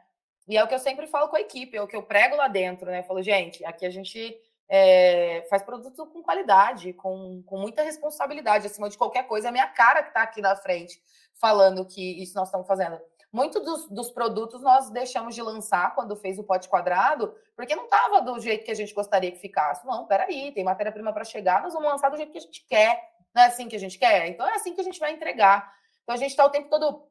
Speaker 2: E é o que eu sempre falo com a equipe, é o que eu prego lá dentro, né? Eu falo, gente, aqui a gente é, faz produto com qualidade, com, com muita responsabilidade, acima de qualquer coisa. É a minha cara que está aqui na frente falando que isso nós estamos fazendo. Muitos dos, dos, produtos nós deixamos de lançar quando fez o pote quadrado, porque não estava do jeito que a gente gostaria que ficasse. Não, peraí, tem matéria-prima para chegar, nós vamos lançar do jeito que a gente quer. Não é assim que a gente quer? Então é assim que a gente vai entregar. Então a gente está o tempo todo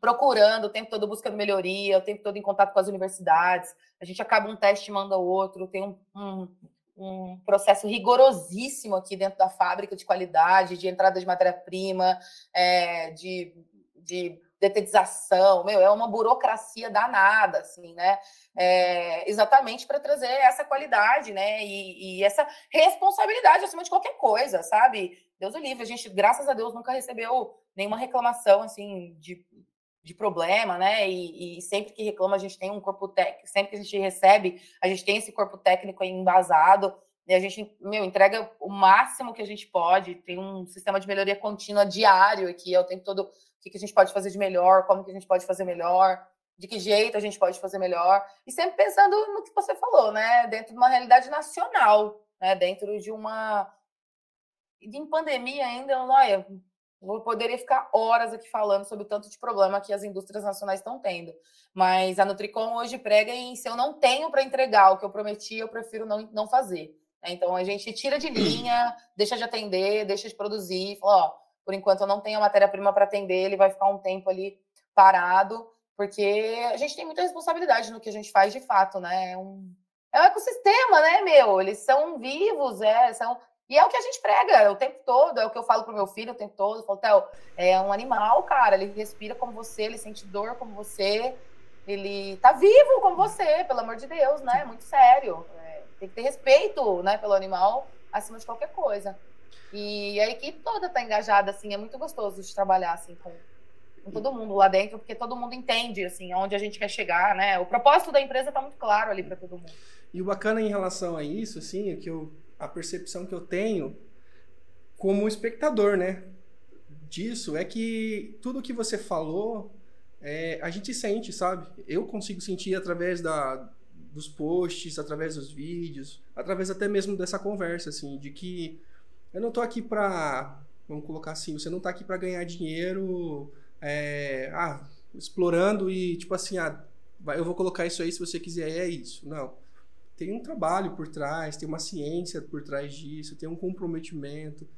Speaker 2: procurando, o tempo todo buscando melhoria, o tempo todo em contato com as universidades. A gente acaba um teste, manda outro, tem um, um, um processo rigorosíssimo aqui dentro da fábrica de qualidade, de entrada de matéria-prima, é, de, de detetização, meu, é uma burocracia danada, assim, né? É, exatamente para trazer essa qualidade, né? E, e, essa responsabilidade acima de qualquer coisa, sabe? Deus o livre. A gente, graças a Deus, nunca recebeu nenhuma reclamação, assim, de, de problema, né? E, e sempre que reclama, a gente tem um corpo técnico, sempre que a gente recebe, a gente tem esse corpo técnico embasado. E a gente, meu, entrega o máximo que a gente pode. Tem um sistema de melhoria contínua diário aqui, é o tempo todo o que a gente pode fazer de melhor, como que a gente pode fazer melhor, de que jeito a gente pode fazer melhor. E sempre pensando no que você falou, né? Dentro de uma realidade nacional, né? Dentro de uma. Em pandemia ainda, olha, eu poderia ficar horas aqui falando sobre o tanto de problema que as indústrias nacionais estão tendo. Mas a Nutricom hoje prega em se eu não tenho para entregar o que eu prometi, eu prefiro não, não fazer. Né? Então a gente tira de linha, deixa de atender, deixa de produzir, fala, ó, por enquanto eu não tenho a matéria-prima para atender, ele vai ficar um tempo ali parado, porque a gente tem muita responsabilidade no que a gente faz de fato, né? É um, é um ecossistema, né, meu? Eles são vivos, é, são. E é o que a gente prega o tempo todo, é o que eu falo pro meu filho o tempo todo. Eu falo, Theo, é um animal, cara, ele respira como você, ele sente dor como você, ele tá vivo como você, pelo amor de Deus, né? Muito sério. É, tem que ter respeito, né, pelo animal acima de qualquer coisa. E a equipe toda tá engajada, assim, é muito gostoso de trabalhar, assim, com, com todo mundo lá dentro, porque todo mundo entende, assim, onde a gente quer chegar, né? O propósito da empresa tá muito claro ali para todo mundo.
Speaker 1: E o bacana em relação a isso, assim, é que eu, a percepção que eu tenho como espectador, né, disso, é que tudo que você falou, é, a gente sente, sabe? Eu consigo sentir através da, dos posts, através dos vídeos, através até mesmo dessa conversa, assim, de que eu não tô aqui para, vamos colocar assim, você não tá aqui para ganhar dinheiro, é, ah, explorando e tipo assim, ah, eu vou colocar isso aí se você quiser, é isso. Não. Tem um trabalho por trás, tem uma ciência por trás disso, tem um comprometimento.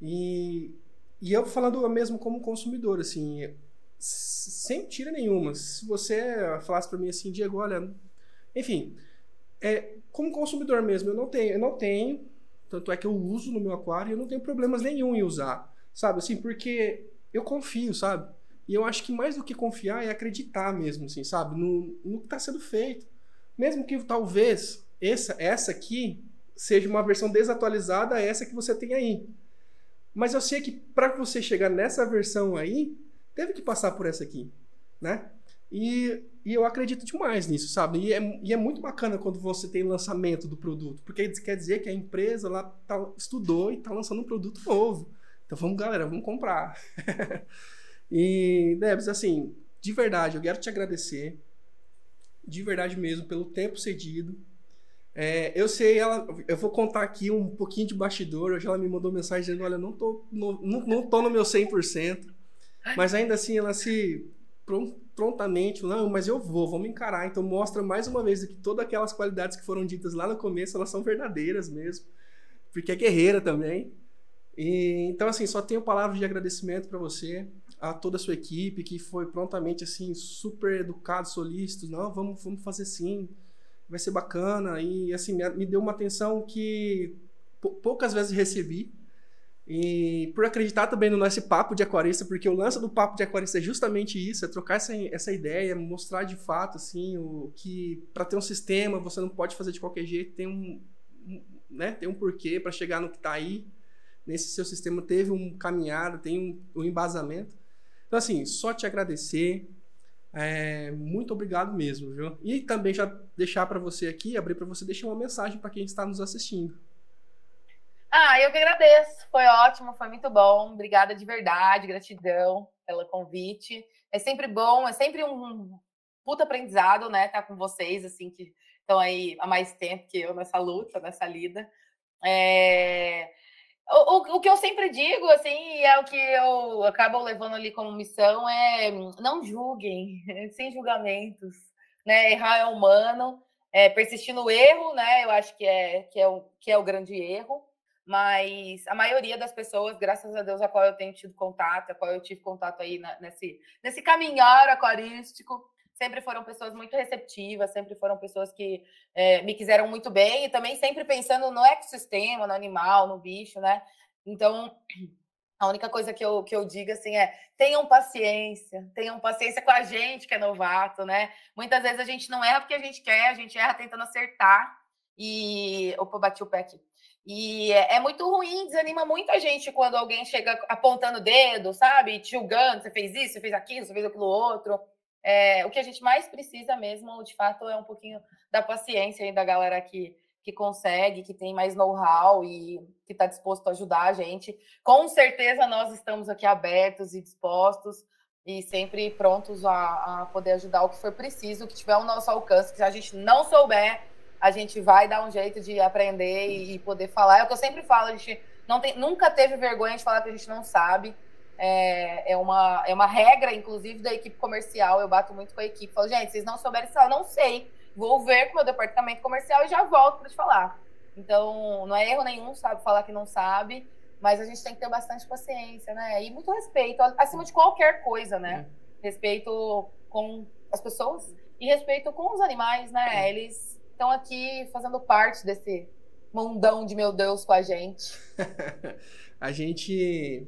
Speaker 1: E, e eu falando mesmo como consumidor, assim, sem tira nenhuma. Se você falasse para mim assim, Diego, olha, enfim, é, como consumidor mesmo, eu não tenho, eu não tenho, tanto é que eu uso no meu aquário eu não tenho problemas nenhum em usar, sabe? Assim, porque eu confio, sabe? E eu acho que mais do que confiar é acreditar mesmo, assim, sabe? No, no que está sendo feito. Mesmo que talvez essa, essa aqui seja uma versão desatualizada essa que você tem aí. Mas eu sei que para você chegar nessa versão aí, teve que passar por essa aqui, né? E, e eu acredito demais nisso, sabe? E é, e é muito bacana quando você tem lançamento do produto, porque quer dizer que a empresa lá tá, estudou e está lançando um produto novo. Então vamos, galera, vamos comprar. e, Debs, assim, de verdade, eu quero te agradecer, de verdade mesmo, pelo tempo cedido. É, eu sei, ela, eu vou contar aqui um pouquinho de bastidor. Hoje ela me mandou mensagem dizendo: Olha, não tô no, não, não tô no meu 100%, mas ainda assim ela se prontamente, não, mas eu vou, vamos encarar. Então mostra mais uma vez que todas aquelas qualidades que foram ditas lá no começo, elas são verdadeiras mesmo. Porque é guerreira também. E, então, assim, só tenho palavras de agradecimento para você, a toda a sua equipe, que foi prontamente, assim, super educado, solícito. Não, vamos, vamos fazer sim, vai ser bacana. E, assim, me, deu uma atenção que poucas vezes recebi e por acreditar também no nosso papo de aquarista, porque o lance do papo de aquarista é justamente isso, é trocar essa, essa ideia, mostrar de fato assim o que para ter um sistema você não pode fazer de qualquer jeito, tem um, um né, tem um porquê para chegar no que está aí. Nesse seu sistema teve um caminhado, tem um, um embasamento. Então assim, só te agradecer, é, muito obrigado mesmo, viu? E também já deixar para você aqui, abrir para você deixar uma mensagem para quem está nos assistindo.
Speaker 2: Ah, eu que agradeço. Foi ótimo, foi muito bom. Obrigada de verdade, gratidão pelo convite. É sempre bom, é sempre um puta aprendizado, né? Estar tá com vocês, assim, que estão aí há mais tempo que eu nessa luta, nessa lida. É... O, o, que eu sempre digo, assim, é o que eu acabo levando ali como missão, é não julguem, sem julgamentos, né? Errar é humano, é, persistir no erro, né? Eu acho que é, que é, o, que é o grande erro mas a maioria das pessoas, graças a Deus, a qual eu tenho tido contato, a qual eu tive contato aí na, nesse, nesse caminhar aquarístico, sempre foram pessoas muito receptivas, sempre foram pessoas que é, me quiseram muito bem e também sempre pensando no ecossistema, no animal, no bicho, né? Então, a única coisa que eu, que eu digo assim é: tenham paciência, tenham paciência com a gente que é novato, né? Muitas vezes a gente não erra porque a gente quer, a gente erra tentando acertar. E. Opa, bati o pé aqui. E é, muito ruim, desanima muita gente quando alguém chega apontando o dedo, sabe? Te julgando, você fez isso, você fez aquilo, você fez aquilo outro. É, o que a gente mais precisa mesmo, de fato, é um pouquinho da paciência aí da galera que, que consegue, que tem mais know-how e que está disposto a ajudar a gente. Com certeza nós estamos aqui abertos e dispostos e sempre prontos a, a poder ajudar o que for preciso, o que tiver ao nosso alcance. Se a gente não souber, a gente vai dar um jeito de aprender e poder falar. É o que eu sempre falo, a gente não tem, nunca teve vergonha de falar que a gente não sabe. É, é, uma, é uma regra, inclusive, da equipe comercial. Eu bato muito com a equipe. Falo, gente, vocês não souberem falar, não sei. Vou ver com o meu departamento comercial e já volto para te falar. Então, não é erro nenhum, sabe, falar que não sabe, mas a gente tem que ter bastante paciência, né? E muito respeito, acima de qualquer coisa, né? Respeito com as pessoas e respeito com os animais, né? Eles estão aqui fazendo parte desse mundão de meu Deus com a gente.
Speaker 1: a gente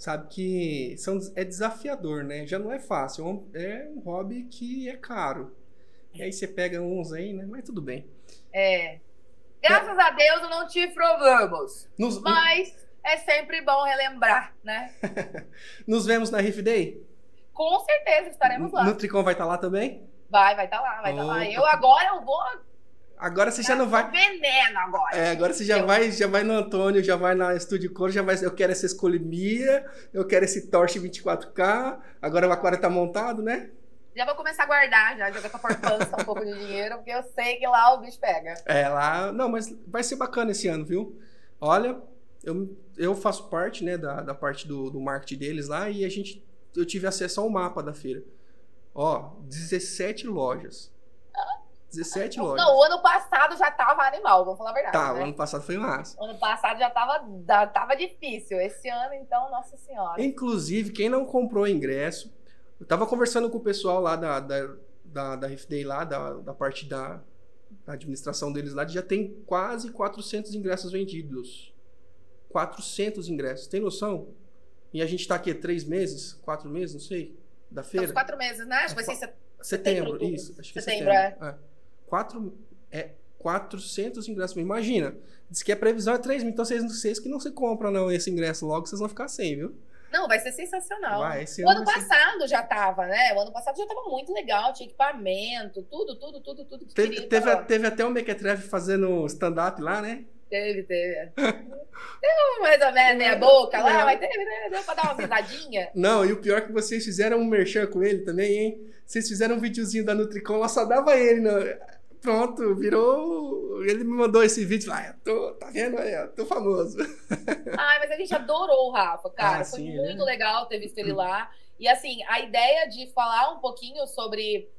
Speaker 1: sabe que são, é desafiador, né? Já não é fácil, é um hobby que é caro. E aí você pega uns aí, né? Mas tudo bem.
Speaker 2: É. Graças é. a Deus eu não tive problemas. Nos... Mas é sempre bom relembrar, né?
Speaker 1: Nos vemos na Riff Day?
Speaker 2: Com certeza, estaremos lá.
Speaker 1: Nutricom vai estar tá lá também?
Speaker 2: Vai, vai estar tá lá, vai estar tá lá. Eu agora eu vou
Speaker 1: Agora você já não vai.
Speaker 2: veneno agora.
Speaker 1: É, agora você já eu... vai, já vai no Antônio, já vai na Estúdio Cor, já vai. Eu quero essa escolimia, eu quero esse Torch 24K. Agora o aquário tá montado, né?
Speaker 2: Já vou começar a guardar, já jogar pra poupança um pouco de dinheiro, porque eu sei que lá o bicho pega.
Speaker 1: É, lá. Não, mas vai ser bacana esse ano, viu? Olha, eu, eu faço parte, né, da, da parte do, do marketing deles lá e a gente. Eu tive acesso ao mapa da feira. Ó, 17 lojas. 17 lojas.
Speaker 2: Não, o ano passado já tava animal, vamos falar a verdade.
Speaker 1: Tá,
Speaker 2: né?
Speaker 1: o ano passado foi massa.
Speaker 2: O ano passado já tava, já tava difícil. Esse ano, então, nossa senhora.
Speaker 1: Inclusive, quem não comprou ingresso, eu tava conversando com o pessoal lá da, da, da, da Day lá, da, da parte da, da administração deles lá, já tem quase 400 ingressos vendidos. 400 ingressos. Tem noção? E a gente tá aqui três meses, quatro meses, não sei, da feira. Estamos
Speaker 2: quatro meses, né? Acho que vai ser
Speaker 1: setembro. Setembro, isso. Acho que é setembro, é setembro. É. é. Quatro, é 400 ingressos. Imagina, diz que a previsão é 3 mil, então vocês, vocês que não se compram não, esse ingresso logo, vocês vão ficar sem, viu?
Speaker 2: Não, vai ser sensacional. Vai, o ano passado ser... já tava, né? O ano passado já tava muito legal, tinha equipamento, tudo, tudo, tudo, tudo que
Speaker 1: teve, teve, teve, até o Mequetrefe fazendo stand-up lá, né?
Speaker 2: Teve, teve. Deu mais ou menos meia boca lá, mas teve, né? Deu pra dar uma risadinha.
Speaker 1: Não, e o pior é que vocês fizeram um merchan com ele também, hein? Vocês fizeram um videozinho da Nutricom, lá só dava ele. No pronto, virou. Ele me mandou esse vídeo lá, eu tô, tá vendo aí, eu tô famoso.
Speaker 2: Ai, mas a gente adorou o Rafa, cara. Ah, Foi sim, muito né? legal ter visto ele lá. E assim, a ideia de falar um pouquinho sobre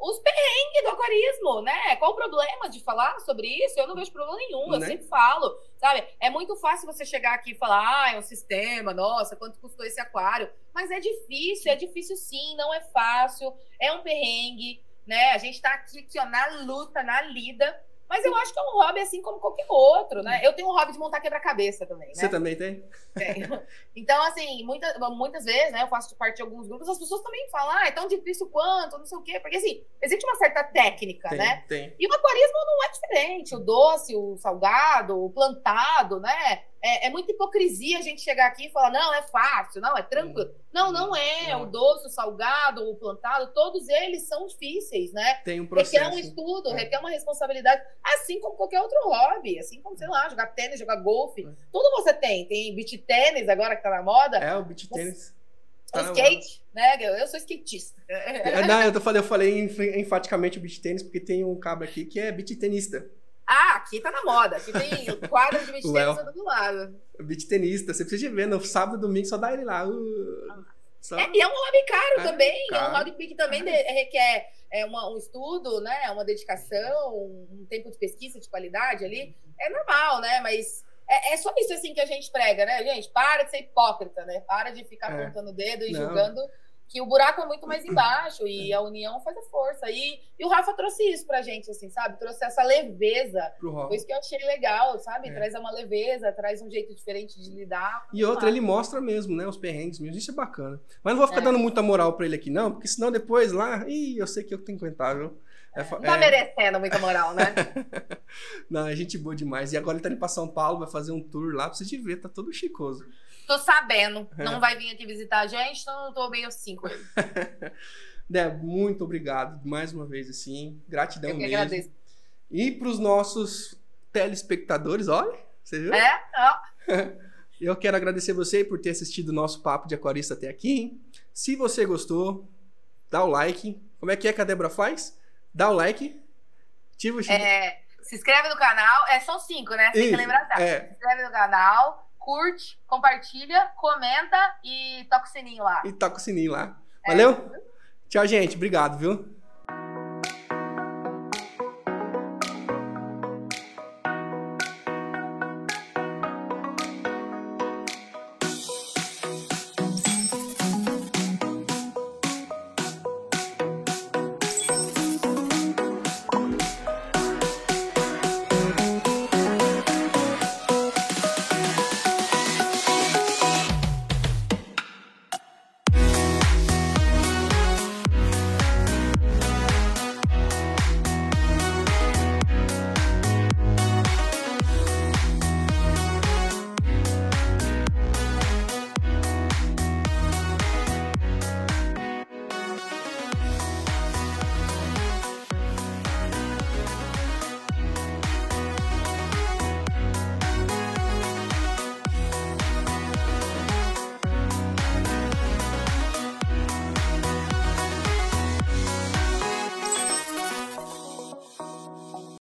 Speaker 2: os perrengues do aquarismo, né? Qual o problema de falar sobre isso? Eu não vejo problema nenhum, eu né? sempre falo, sabe? É muito fácil você chegar aqui e falar, ah, é um sistema, nossa, quanto custou esse aquário? Mas é difícil, é difícil sim, não é fácil, é um perrengue, né? A gente está aqui, aqui ó, na luta, na lida. Mas eu acho que é um hobby assim como qualquer outro, né? Eu tenho um hobby de montar quebra-cabeça também, né?
Speaker 1: Você também tem?
Speaker 2: Tenho. Então, assim, muita, muitas vezes, né, eu faço parte de alguns grupos, as pessoas também falam, ah, é tão difícil quanto, não sei o quê. Porque, assim, existe uma certa técnica,
Speaker 1: tem,
Speaker 2: né?
Speaker 1: Tem.
Speaker 2: E o aquarismo não é diferente. O doce, o salgado, o plantado, né? É, é, muita hipocrisia a gente chegar aqui e falar, não, é fácil, não, é tranquilo. Não, não é. Não. O doce, o salgado, o plantado, todos eles são difíceis, né?
Speaker 1: Tem um processo.
Speaker 2: Requer um estudo, é. requer uma responsabilidade, assim como qualquer outro hobby, assim como, sei lá, jogar tênis, jogar golfe. É. Tudo você tem. Tem beach tênis agora que tá na moda.
Speaker 1: É, o beach tênis.
Speaker 2: Tá o skate, né? Eu sou skatista.
Speaker 1: É, não, eu, falei, eu falei enfaticamente o beach tênis porque tem um cabra aqui que é beach tenista.
Speaker 2: Ah, aqui tá na moda. Aqui tem quadro de beach tenista do lado.
Speaker 1: Beach tenista, você precisa de ver. No sábado e domingo só dá ele lá. Uh,
Speaker 2: só... É, e é um hobby caro é, também. Caro. É um hobby que também requer é, uma, um estudo, né? Uma dedicação, um tempo de pesquisa de qualidade ali. É normal, né? Mas é, é, só isso assim que a gente prega, né, gente? Para de ser hipócrita, né? Para de ficar é. apontando o dedo e Não. julgando que o buraco é muito mais embaixo e a união faz a força. E, e o Rafa trouxe isso pra gente, assim, sabe? Trouxe essa leveza. Foi isso que eu achei legal, sabe? É. Traz uma leveza, traz um jeito diferente de lidar.
Speaker 1: E outra, ele mostra mesmo, né? Os perrengues mesmo. Isso é bacana. Mas não vou ficar é. dando muita moral pra ele aqui, não, porque senão depois lá, ih, eu sei que eu tenho que aguentar, viu?
Speaker 2: É, não tá é... merecendo muita moral, né?
Speaker 1: não, é gente boa demais. E agora ele tá indo pra São Paulo, vai fazer um tour lá, pra você ver, tá todo chicoso.
Speaker 2: Tô sabendo. É. Não vai vir aqui visitar a gente, então eu tô bem assim com ele.
Speaker 1: Muito obrigado mais uma vez, assim. Gratidão eu mesmo. Agradeço. E pros nossos telespectadores, olha, você viu?
Speaker 2: É, ó.
Speaker 1: Eu quero agradecer você por ter assistido o nosso papo de aquarista até aqui. Hein? Se você gostou, dá o like. Como é que é que a Débora faz? Dá o like.
Speaker 2: Ativa o é, se inscreve no canal. É, são cinco, né? Tem que lembrar tá? É. Se inscreve no canal, curte, compartilha, comenta e toca o sininho lá.
Speaker 1: E toca o sininho lá. É. Valeu? É. Tchau, gente. Obrigado, viu?